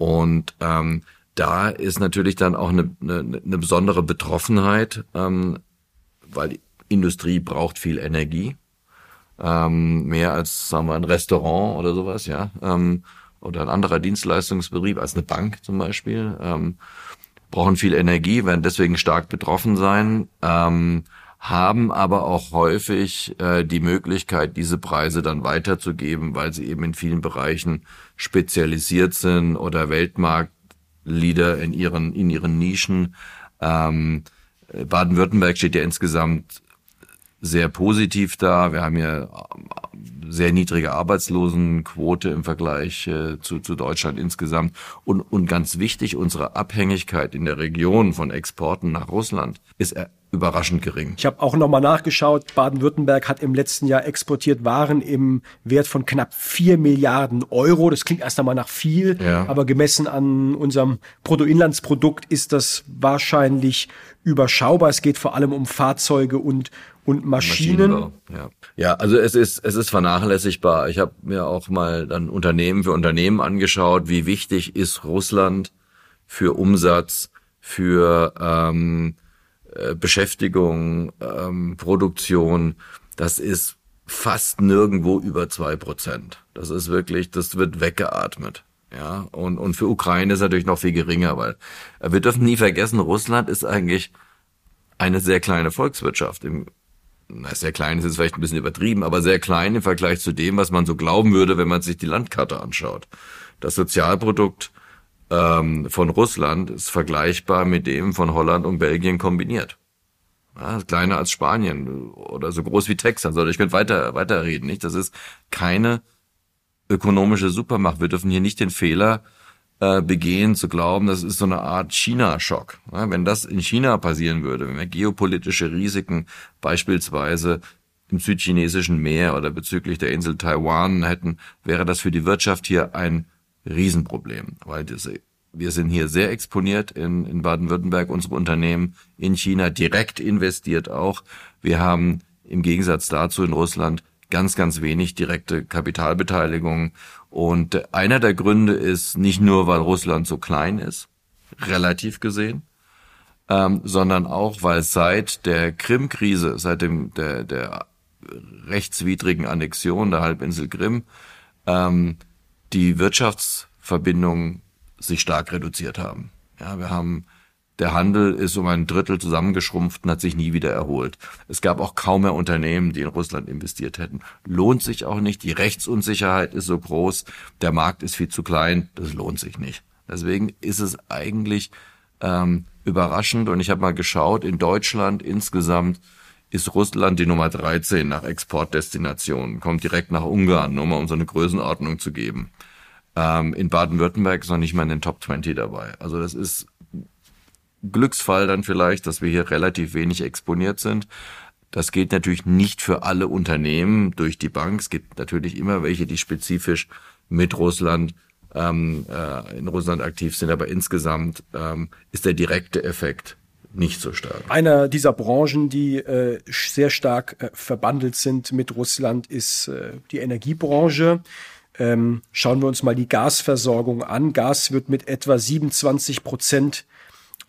Und ähm, da ist natürlich dann auch eine, eine, eine besondere Betroffenheit, ähm, weil die Industrie braucht viel Energie, ähm, mehr als sagen wir ein Restaurant oder sowas, ja. Ähm, oder ein anderer Dienstleistungsbetrieb als eine Bank zum Beispiel, ähm, brauchen viel Energie, werden deswegen stark betroffen sein, ähm, haben aber auch häufig äh, die Möglichkeit, diese Preise dann weiterzugeben, weil sie eben in vielen Bereichen spezialisiert sind oder Weltmarktleader in ihren in ihren Nischen. Ähm, Baden-Württemberg steht ja insgesamt sehr positiv da. Wir haben ja sehr niedrige Arbeitslosenquote im Vergleich äh, zu, zu Deutschland insgesamt. Und, und ganz wichtig, unsere Abhängigkeit in der Region von Exporten nach Russland ist überraschend gering. Ich habe auch nochmal nachgeschaut. Baden-Württemberg hat im letzten Jahr exportiert Waren im Wert von knapp vier Milliarden Euro. Das klingt erst einmal nach viel, ja. aber gemessen an unserem Bruttoinlandsprodukt ist das wahrscheinlich überschaubar. Es geht vor allem um Fahrzeuge und und Maschinen. Ja. ja, also es ist es ist vernachlässigbar. Ich habe mir auch mal dann Unternehmen für Unternehmen angeschaut, wie wichtig ist Russland für Umsatz, für ähm, äh, Beschäftigung, ähm, Produktion. Das ist fast nirgendwo über zwei Prozent. Das ist wirklich, das wird weggeatmet. Ja, und, und für Ukraine ist natürlich noch viel geringer, weil äh, wir dürfen nie vergessen, Russland ist eigentlich eine sehr kleine Volkswirtschaft. Im, na, sehr klein ist jetzt vielleicht ein bisschen übertrieben, aber sehr klein im Vergleich zu dem, was man so glauben würde, wenn man sich die Landkarte anschaut. Das Sozialprodukt ähm, von Russland ist vergleichbar mit dem von Holland und Belgien kombiniert. Ja, kleiner als Spanien oder so groß wie Texas. Oder ich könnte weiter weiterreden, nicht? Das ist keine ökonomische Supermacht. Wir dürfen hier nicht den Fehler äh, begehen, zu glauben, das ist so eine Art China-Schock. Ja, wenn das in China passieren würde, wenn wir geopolitische Risiken beispielsweise im südchinesischen Meer oder bezüglich der Insel Taiwan hätten, wäre das für die Wirtschaft hier ein Riesenproblem, weil diese wir sind hier sehr exponiert in, in Baden-Württemberg, unsere Unternehmen in China direkt investiert auch. Wir haben im Gegensatz dazu in Russland ganz, ganz wenig direkte Kapitalbeteiligung. Und einer der Gründe ist nicht nur, weil Russland so klein ist, relativ gesehen, ähm, sondern auch, weil seit der Krim-Krise, seit dem, der, der rechtswidrigen Annexion der Halbinsel Krim, ähm, die Wirtschaftsverbindungen sich stark reduziert haben. Ja, wir haben der Handel ist um ein Drittel zusammengeschrumpft und hat sich nie wieder erholt. Es gab auch kaum mehr Unternehmen, die in Russland investiert hätten. Lohnt sich auch nicht. Die Rechtsunsicherheit ist so groß. Der Markt ist viel zu klein. Das lohnt sich nicht. Deswegen ist es eigentlich ähm, überraschend. Und ich habe mal geschaut, in Deutschland insgesamt ist Russland die Nummer 13 nach Exportdestinationen. Kommt direkt nach Ungarn, nur mal um so eine Größenordnung zu geben. Ähm, in Baden-Württemberg ist noch nicht mal in den Top 20 dabei. Also das ist Glücksfall dann vielleicht, dass wir hier relativ wenig exponiert sind. Das gilt natürlich nicht für alle Unternehmen durch die Bank. Es gibt natürlich immer welche, die spezifisch mit Russland ähm, äh, in Russland aktiv sind, aber insgesamt ähm, ist der direkte Effekt nicht so stark. Einer dieser Branchen, die äh, sehr stark äh, verbandelt sind mit Russland, ist äh, die Energiebranche. Ähm, schauen wir uns mal die Gasversorgung an. Gas wird mit etwa 27 Prozent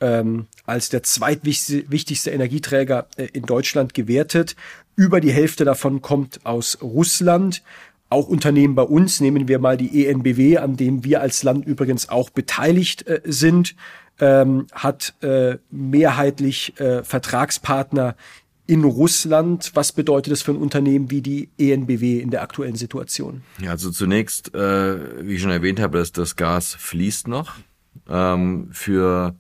ähm, als der zweitwichtigste Energieträger äh, in Deutschland gewertet. Über die Hälfte davon kommt aus Russland. Auch Unternehmen bei uns, nehmen wir mal die ENBW, an dem wir als Land übrigens auch beteiligt äh, sind, ähm, hat äh, mehrheitlich äh, Vertragspartner in Russland. Was bedeutet das für ein Unternehmen wie die ENBW in der aktuellen Situation? Ja, also zunächst, äh, wie ich schon erwähnt habe, dass das Gas fließt noch. Ähm, für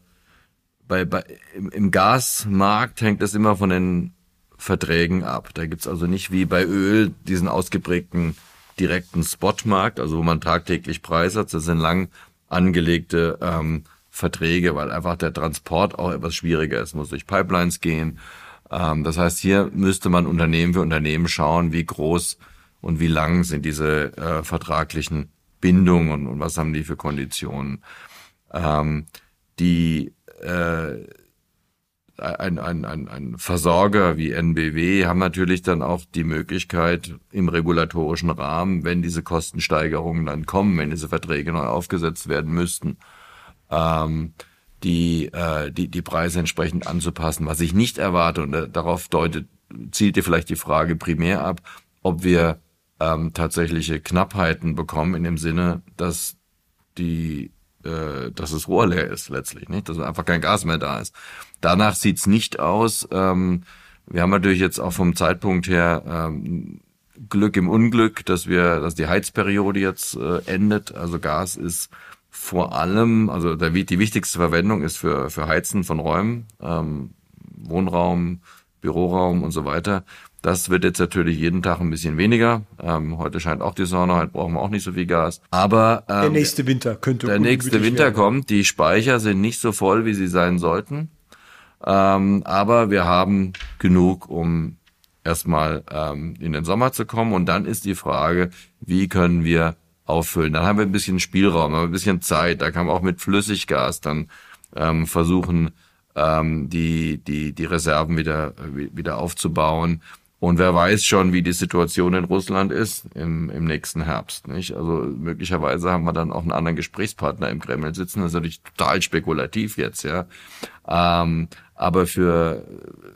bei, bei im, Gasmarkt hängt das immer von den Verträgen ab. Da gibt's also nicht wie bei Öl diesen ausgeprägten direkten Spotmarkt, also wo man tagtäglich Preis hat. Das sind lang angelegte ähm, Verträge, weil einfach der Transport auch etwas schwieriger ist. Muss durch Pipelines gehen. Ähm, das heißt, hier müsste man Unternehmen für Unternehmen schauen, wie groß und wie lang sind diese äh, vertraglichen Bindungen und, und, was haben die für Konditionen. Ähm, die äh, ein, ein, ein, ein Versorger wie NBW haben natürlich dann auch die Möglichkeit im regulatorischen Rahmen, wenn diese Kostensteigerungen dann kommen, wenn diese Verträge neu aufgesetzt werden müssten, ähm, die, äh, die, die Preise entsprechend anzupassen. Was ich nicht erwarte, und äh, darauf deutet, zielte vielleicht die Frage primär ab, ob wir ähm, tatsächliche Knappheiten bekommen in dem Sinne, dass die äh, dass das Rohr leer ist letztlich, nicht? Dass einfach kein Gas mehr da ist. Danach sieht's nicht aus. Ähm, wir haben natürlich jetzt auch vom Zeitpunkt her ähm, Glück im Unglück, dass wir, dass die Heizperiode jetzt äh, endet. Also Gas ist vor allem, also der, die wichtigste Verwendung ist für, für Heizen von Räumen, ähm, Wohnraum, Büroraum und so weiter. Das wird jetzt natürlich jeden Tag ein bisschen weniger. Ähm, heute scheint auch die Sonne, heute brauchen wir auch nicht so viel Gas. Aber ähm, der nächste Winter könnte der nächste Winter werden. kommt. Die Speicher sind nicht so voll, wie sie sein sollten. Ähm, aber wir haben genug, um erstmal ähm, in den Sommer zu kommen. Und dann ist die Frage, wie können wir auffüllen? Dann haben wir ein bisschen Spielraum, ein bisschen Zeit. Da kann man auch mit Flüssiggas dann ähm, versuchen, ähm, die, die, die Reserven wieder, wieder aufzubauen. Und wer weiß schon, wie die Situation in Russland ist im, im nächsten Herbst. Nicht? Also möglicherweise haben wir dann auch einen anderen Gesprächspartner im Kreml sitzen. Das ist natürlich total spekulativ jetzt, ja. Ähm, aber für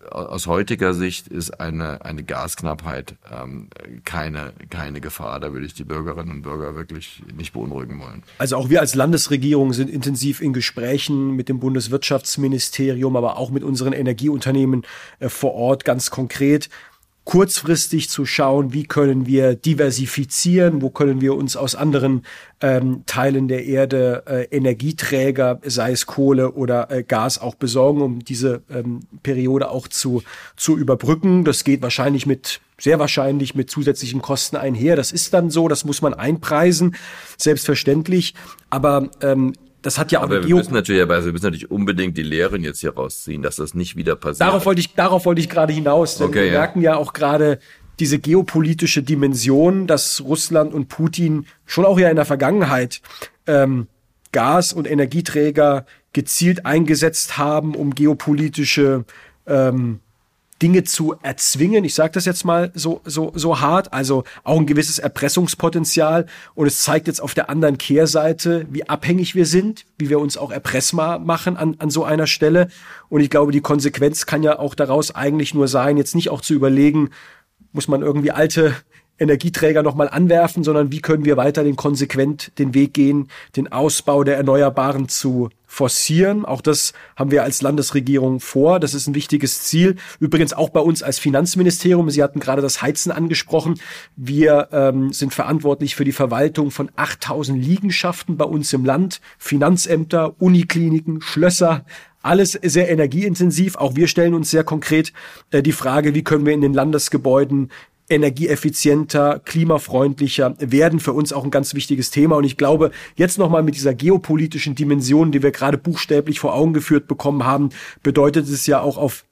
aus heutiger Sicht ist eine, eine Gasknappheit ähm, keine, keine Gefahr. Da würde ich die Bürgerinnen und Bürger wirklich nicht beunruhigen wollen. Also auch wir als Landesregierung sind intensiv in Gesprächen mit dem Bundeswirtschaftsministerium, aber auch mit unseren Energieunternehmen äh, vor Ort ganz konkret kurzfristig zu schauen, wie können wir diversifizieren, wo können wir uns aus anderen ähm, Teilen der Erde äh, Energieträger, sei es Kohle oder äh, Gas, auch besorgen, um diese ähm, Periode auch zu, zu überbrücken. Das geht wahrscheinlich mit sehr wahrscheinlich mit zusätzlichen Kosten einher. Das ist dann so, das muss man einpreisen, selbstverständlich. Aber ähm, das hat ja auch Aber wir müssen natürlich, aber wir müssen natürlich unbedingt die Lehren jetzt hier rausziehen, dass das nicht wieder passiert. Darauf wollte ich, darauf wollte ich gerade hinaus. Denn okay, wir ja. merken ja auch gerade diese geopolitische Dimension, dass Russland und Putin schon auch ja in der Vergangenheit ähm, Gas- und Energieträger gezielt eingesetzt haben, um geopolitische ähm, Dinge zu erzwingen. Ich sage das jetzt mal so, so, so hart. Also auch ein gewisses Erpressungspotenzial. Und es zeigt jetzt auf der anderen Kehrseite, wie abhängig wir sind, wie wir uns auch erpressbar machen an, an so einer Stelle. Und ich glaube, die Konsequenz kann ja auch daraus eigentlich nur sein, jetzt nicht auch zu überlegen, muss man irgendwie alte Energieträger nochmal anwerfen, sondern wie können wir weiter den konsequent den Weg gehen, den Ausbau der Erneuerbaren zu forcieren. Auch das haben wir als Landesregierung vor. Das ist ein wichtiges Ziel. Übrigens auch bei uns als Finanzministerium. Sie hatten gerade das Heizen angesprochen. Wir ähm, sind verantwortlich für die Verwaltung von 8000 Liegenschaften bei uns im Land. Finanzämter, Unikliniken, Schlösser, alles sehr energieintensiv. Auch wir stellen uns sehr konkret äh, die Frage, wie können wir in den Landesgebäuden energieeffizienter, klimafreundlicher werden für uns auch ein ganz wichtiges Thema. Und ich glaube, jetzt nochmal mit dieser geopolitischen Dimension, die wir gerade buchstäblich vor Augen geführt bekommen haben, bedeutet es ja auch auf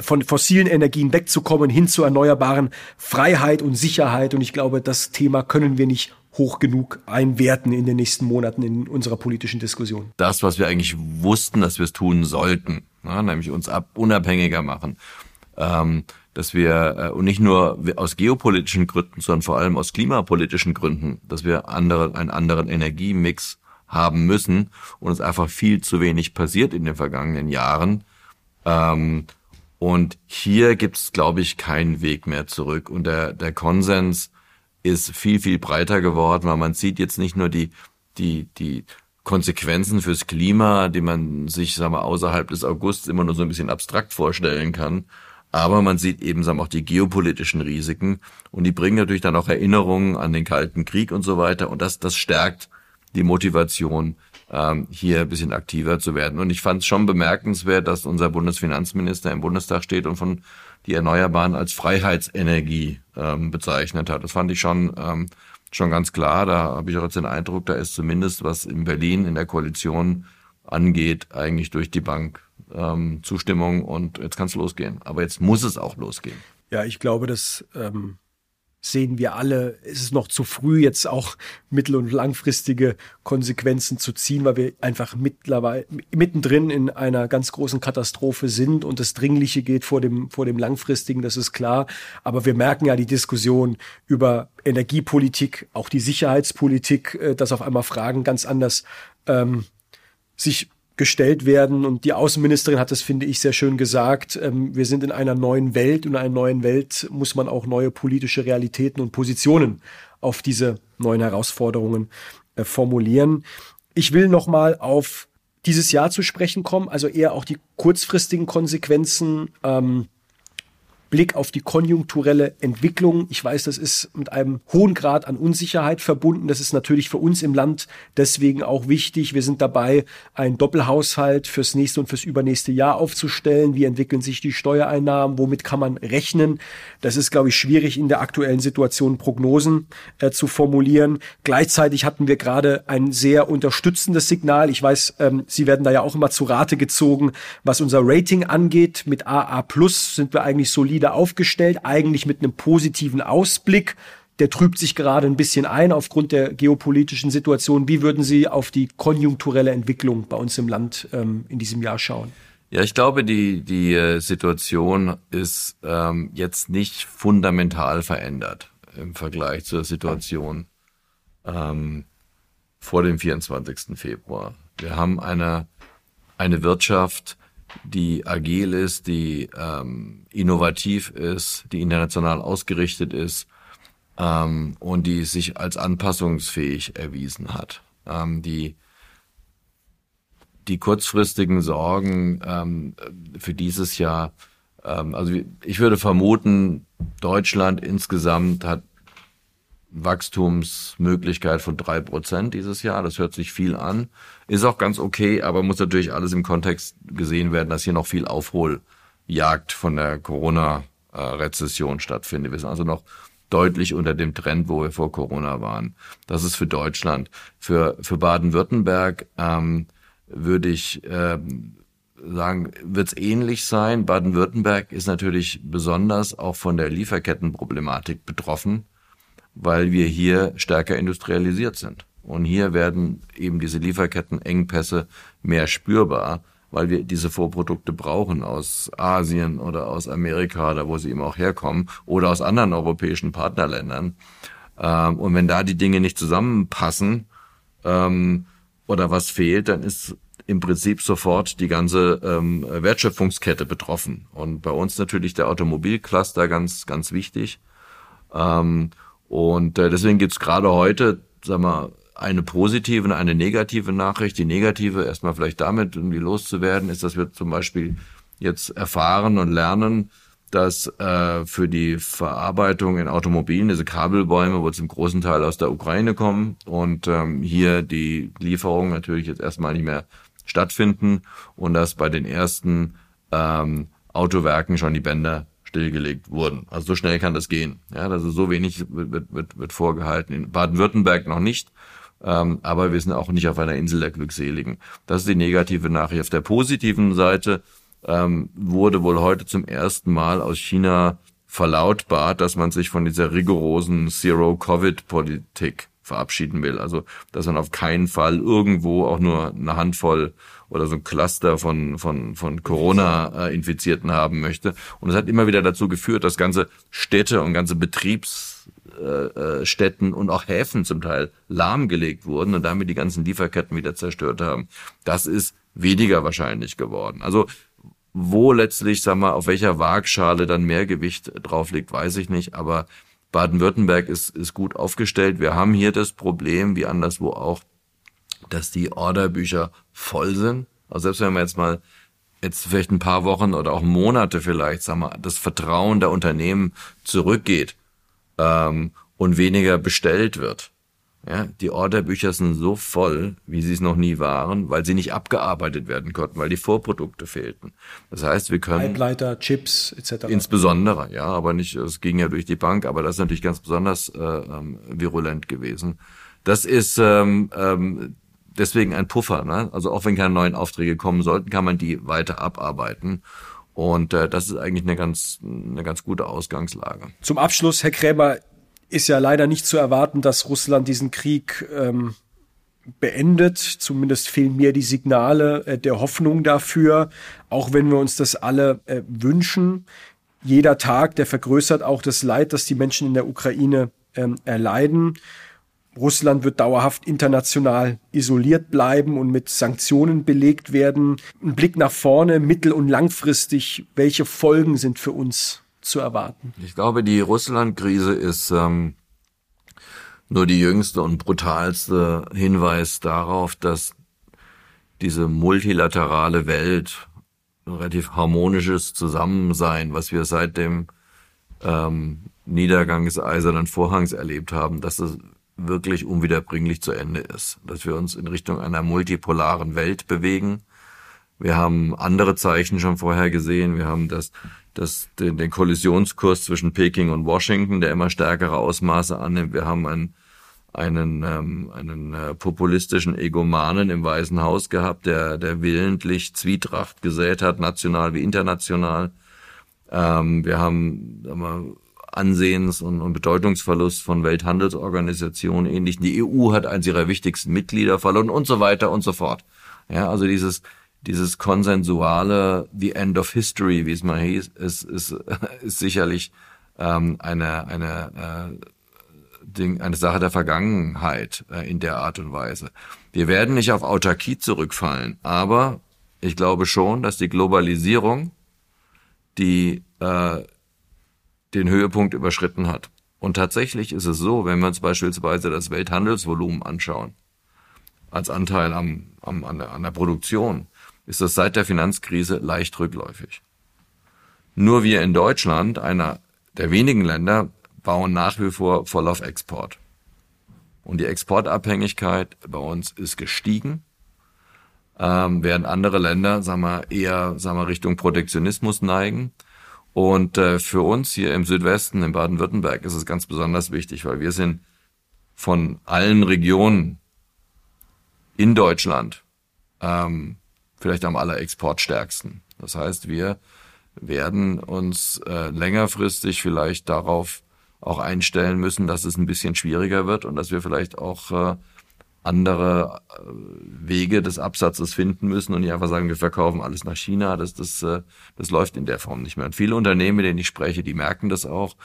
von fossilen Energien wegzukommen hin zu erneuerbaren Freiheit und Sicherheit. Und ich glaube, das Thema können wir nicht hoch genug einwerten in den nächsten Monaten in unserer politischen Diskussion. Das, was wir eigentlich wussten, dass wir es tun sollten, ne, nämlich uns ab unabhängiger machen. Ähm, dass wir, äh, und nicht nur aus geopolitischen Gründen, sondern vor allem aus klimapolitischen Gründen, dass wir andere, einen anderen Energiemix haben müssen und es einfach viel zu wenig passiert in den vergangenen Jahren. Ähm, und hier gibt es, glaube ich, keinen Weg mehr zurück. Und der, der Konsens ist viel, viel breiter geworden, weil man sieht jetzt nicht nur die, die, die Konsequenzen fürs Klima, die man sich, sagen wir, außerhalb des Augusts immer nur so ein bisschen abstrakt vorstellen kann, aber man sieht eben sagen, auch die geopolitischen Risiken und die bringen natürlich dann auch Erinnerungen an den Kalten Krieg und so weiter. Und das, das stärkt die Motivation, ähm, hier ein bisschen aktiver zu werden. Und ich fand es schon bemerkenswert, dass unser Bundesfinanzminister im Bundestag steht und von die Erneuerbaren als Freiheitsenergie ähm, bezeichnet hat. Das fand ich schon, ähm, schon ganz klar. Da habe ich auch jetzt den Eindruck, da ist zumindest was in Berlin in der Koalition angeht, eigentlich durch die Bank ähm, Zustimmung und jetzt kann es losgehen. Aber jetzt muss es auch losgehen. Ja, ich glaube, das ähm, sehen wir alle. Es ist noch zu früh, jetzt auch mittel- und langfristige Konsequenzen zu ziehen, weil wir einfach mittlerweile mittendrin in einer ganz großen Katastrophe sind und das Dringliche geht vor dem, vor dem Langfristigen, das ist klar. Aber wir merken ja die Diskussion über Energiepolitik, auch die Sicherheitspolitik, äh, dass auf einmal Fragen ganz anders ähm, sich gestellt werden. Und die Außenministerin hat das, finde ich, sehr schön gesagt. Ähm, wir sind in einer neuen Welt und in einer neuen Welt muss man auch neue politische Realitäten und Positionen auf diese neuen Herausforderungen äh, formulieren. Ich will noch mal auf dieses Jahr zu sprechen kommen, also eher auch die kurzfristigen Konsequenzen. Ähm, Blick auf die konjunkturelle Entwicklung. Ich weiß, das ist mit einem hohen Grad an Unsicherheit verbunden. Das ist natürlich für uns im Land deswegen auch wichtig. Wir sind dabei, einen Doppelhaushalt fürs nächste und fürs übernächste Jahr aufzustellen. Wie entwickeln sich die Steuereinnahmen? Womit kann man rechnen? Das ist, glaube ich, schwierig in der aktuellen Situation Prognosen äh, zu formulieren. Gleichzeitig hatten wir gerade ein sehr unterstützendes Signal. Ich weiß, ähm, Sie werden da ja auch immer zu Rate gezogen, was unser Rating angeht. Mit AA Plus sind wir eigentlich solide wieder aufgestellt, eigentlich mit einem positiven Ausblick. Der trübt sich gerade ein bisschen ein aufgrund der geopolitischen Situation. Wie würden Sie auf die konjunkturelle Entwicklung bei uns im Land ähm, in diesem Jahr schauen? Ja, ich glaube, die, die äh, Situation ist ähm, jetzt nicht fundamental verändert im Vergleich zur Situation ähm, vor dem 24. Februar. Wir haben eine, eine Wirtschaft, die agil ist, die ähm, innovativ ist, die international ausgerichtet ist ähm, und die sich als anpassungsfähig erwiesen hat. Ähm, die die kurzfristigen Sorgen ähm, für dieses Jahr, ähm, also ich würde vermuten, Deutschland insgesamt hat Wachstumsmöglichkeit von drei Prozent dieses Jahr. Das hört sich viel an. Ist auch ganz okay, aber muss natürlich alles im Kontext gesehen werden, dass hier noch viel Aufholjagd von der Corona-Rezession stattfindet. Wir sind also noch deutlich unter dem Trend, wo wir vor Corona waren. Das ist für Deutschland. Für, für Baden-Württemberg ähm, würde ich äh, sagen, wird es ähnlich sein. Baden-Württemberg ist natürlich besonders auch von der Lieferkettenproblematik betroffen weil wir hier stärker industrialisiert sind. Und hier werden eben diese Lieferkettenengpässe mehr spürbar, weil wir diese Vorprodukte brauchen aus Asien oder aus Amerika, da wo sie eben auch herkommen, oder aus anderen europäischen Partnerländern. Ähm, und wenn da die Dinge nicht zusammenpassen ähm, oder was fehlt, dann ist im Prinzip sofort die ganze ähm, Wertschöpfungskette betroffen. Und bei uns natürlich der Automobilcluster ganz, ganz wichtig. Und äh, deswegen gibt's gerade heute, sag mal, eine positive und eine negative Nachricht. Die negative, erstmal vielleicht damit irgendwie loszuwerden, ist, dass wir zum Beispiel jetzt erfahren und lernen, dass äh, für die Verarbeitung in Automobilen diese Kabelbäume wohl zum großen Teil aus der Ukraine kommen und ähm, hier die Lieferungen natürlich jetzt erstmal nicht mehr stattfinden und dass bei den ersten ähm, Autowerken schon die Bänder stillgelegt wurden. Also so schnell kann das gehen. Ja, also so wenig wird, wird, wird vorgehalten. In Baden-Württemberg noch nicht. Ähm, aber wir sind auch nicht auf einer Insel der Glückseligen. Das ist die negative Nachricht. Auf der positiven Seite ähm, wurde wohl heute zum ersten Mal aus China verlautbart, dass man sich von dieser rigorosen Zero-Covid-Politik verabschieden will. Also, dass man auf keinen Fall irgendwo auch nur eine Handvoll oder so ein Cluster von, von, von Corona-Infizierten haben möchte. Und es hat immer wieder dazu geführt, dass ganze Städte und ganze Betriebsstätten und auch Häfen zum Teil lahmgelegt wurden und damit die ganzen Lieferketten wieder zerstört haben. Das ist weniger wahrscheinlich geworden. Also wo letztlich, sag mal, auf welcher Waagschale dann mehr Gewicht drauf liegt, weiß ich nicht. Aber Baden-Württemberg ist, ist gut aufgestellt. Wir haben hier das Problem, wie anderswo auch, dass die Orderbücher voll sind. Also selbst wenn man jetzt mal jetzt vielleicht ein paar Wochen oder auch Monate vielleicht, sagen wir, das Vertrauen der Unternehmen zurückgeht ähm, und weniger bestellt wird. Ja, die Orderbücher sind so voll, wie sie es noch nie waren, weil sie nicht abgearbeitet werden konnten, weil die Vorprodukte fehlten. Das heißt, wir können Halbleiter, Chips etc. Insbesondere, ja, aber nicht, es ging ja durch die Bank, aber das ist natürlich ganz besonders äh, ähm, virulent gewesen. Das ist ähm, ähm, deswegen ein Puffer. Ne? Also auch wenn keine neuen Aufträge kommen sollten, kann man die weiter abarbeiten. Und äh, das ist eigentlich eine ganz, eine ganz gute Ausgangslage. Zum Abschluss, Herr Krämer, ist ja leider nicht zu erwarten, dass Russland diesen Krieg ähm, beendet. Zumindest fehlen mir die Signale äh, der Hoffnung dafür, auch wenn wir uns das alle äh, wünschen. Jeder Tag, der vergrößert auch das Leid, das die Menschen in der Ukraine ähm, erleiden. Russland wird dauerhaft international isoliert bleiben und mit Sanktionen belegt werden. Ein Blick nach vorne, mittel- und langfristig, welche Folgen sind für uns zu erwarten? Ich glaube, die Russland-Krise ist ähm, nur die jüngste und brutalste Hinweis darauf, dass diese multilaterale Welt, ein relativ harmonisches Zusammensein, was wir seit dem ähm, Niedergang des Eisernen Vorhangs erlebt haben, dass es wirklich unwiederbringlich zu Ende ist, dass wir uns in Richtung einer multipolaren Welt bewegen. Wir haben andere Zeichen schon vorher gesehen. Wir haben das, das, den, den Kollisionskurs zwischen Peking und Washington, der immer stärkere Ausmaße annimmt. Wir haben einen, einen, ähm, einen äh, populistischen Egomanen im Weißen Haus gehabt, der, der willentlich Zwietracht gesät hat, national wie international. Ähm, wir haben sagen wir, Ansehens- und, und Bedeutungsverlust von Welthandelsorganisationen ähnlich. Die EU hat eines ihrer wichtigsten Mitglieder verloren und so weiter und so fort. Ja, also dieses, dieses konsensuale The End of History, wie es mal hieß, ist, ist, ist sicherlich ähm, eine, eine, äh, Ding, eine Sache der Vergangenheit äh, in der Art und Weise. Wir werden nicht auf Autarkie zurückfallen, aber ich glaube schon, dass die Globalisierung die äh, den Höhepunkt überschritten hat. Und tatsächlich ist es so, wenn wir uns beispielsweise das Welthandelsvolumen anschauen, als Anteil am, am, an, der, an der Produktion, ist das seit der Finanzkrise leicht rückläufig. Nur wir in Deutschland, einer der wenigen Länder, bauen nach wie vor voll auf Export. Und die Exportabhängigkeit bei uns ist gestiegen, ähm, während andere Länder, sagen wir, eher sagen wir, Richtung Protektionismus neigen. Und äh, für uns hier im Südwesten, in Baden-Württemberg, ist es ganz besonders wichtig, weil wir sind von allen Regionen in Deutschland ähm, vielleicht am aller exportstärksten. Das heißt, wir werden uns äh, längerfristig vielleicht darauf auch einstellen müssen, dass es ein bisschen schwieriger wird und dass wir vielleicht auch äh, andere äh, Wege des Absatzes finden müssen und nicht einfach sagen, wir verkaufen alles nach China. Das, das, äh, das läuft in der Form nicht mehr. Und viele Unternehmen, mit denen ich spreche, die merken das auch.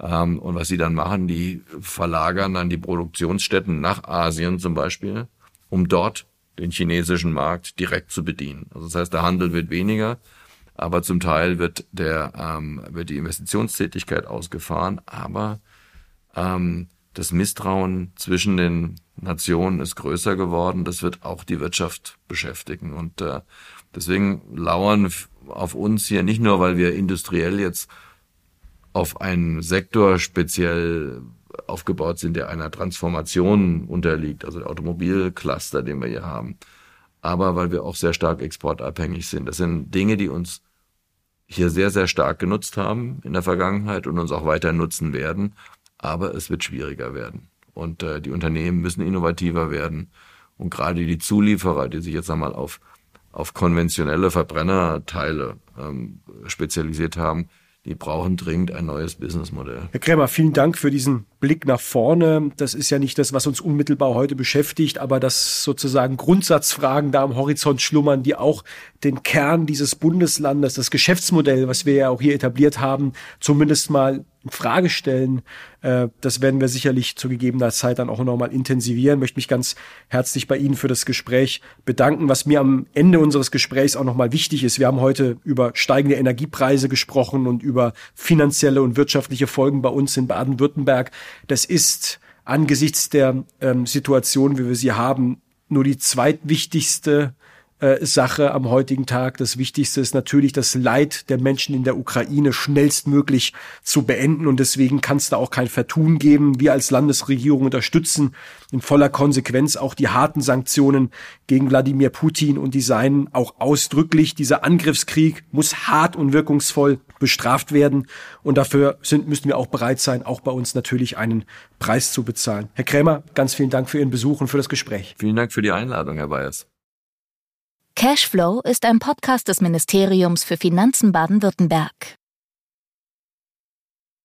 Ähm, und was sie dann machen, die verlagern dann die Produktionsstätten nach Asien zum Beispiel, um dort den chinesischen Markt direkt zu bedienen. Also das heißt, der Handel wird weniger, aber zum Teil wird der ähm, wird die Investitionstätigkeit ausgefahren, aber ähm, das Misstrauen zwischen den Nationen ist größer geworden. Das wird auch die Wirtschaft beschäftigen. Und äh, deswegen lauern auf uns hier nicht nur, weil wir industriell jetzt auf einen Sektor speziell aufgebaut sind, der einer Transformation unterliegt, also der Automobilcluster, den wir hier haben, aber weil wir auch sehr stark exportabhängig sind. Das sind Dinge, die uns hier sehr, sehr stark genutzt haben in der Vergangenheit und uns auch weiter nutzen werden aber es wird schwieriger werden. Und äh, die Unternehmen müssen innovativer werden. Und gerade die Zulieferer, die sich jetzt einmal auf, auf konventionelle Verbrennerteile ähm, spezialisiert haben, die brauchen dringend ein neues Businessmodell. Herr Krämer, vielen Dank für diesen Blick nach vorne. Das ist ja nicht das, was uns unmittelbar heute beschäftigt, aber dass sozusagen Grundsatzfragen da am Horizont schlummern, die auch den Kern dieses Bundeslandes, das Geschäftsmodell, was wir ja auch hier etabliert haben, zumindest mal in Frage stellen. Äh, das werden wir sicherlich zu gegebener Zeit dann auch nochmal intensivieren. Ich möchte mich ganz herzlich bei Ihnen für das Gespräch bedanken, was mir am Ende unseres Gesprächs auch nochmal wichtig ist. Wir haben heute über steigende Energiepreise gesprochen und über finanzielle und wirtschaftliche Folgen bei uns in Baden-Württemberg. Das ist angesichts der ähm, Situation, wie wir sie haben, nur die zweitwichtigste äh, Sache am heutigen Tag. Das Wichtigste ist natürlich, das Leid der Menschen in der Ukraine schnellstmöglich zu beenden. Und deswegen kann es da auch kein Vertun geben. Wir als Landesregierung unterstützen in voller Konsequenz auch die harten Sanktionen gegen Wladimir Putin und die seien auch ausdrücklich. Dieser Angriffskrieg muss hart und wirkungsvoll bestraft werden. Und dafür sind, müssen wir auch bereit sein, auch bei uns natürlich einen Preis zu bezahlen. Herr Krämer, ganz vielen Dank für Ihren Besuch und für das Gespräch. Vielen Dank für die Einladung, Herr Bayers. Cashflow ist ein Podcast des Ministeriums für Finanzen Baden-Württemberg.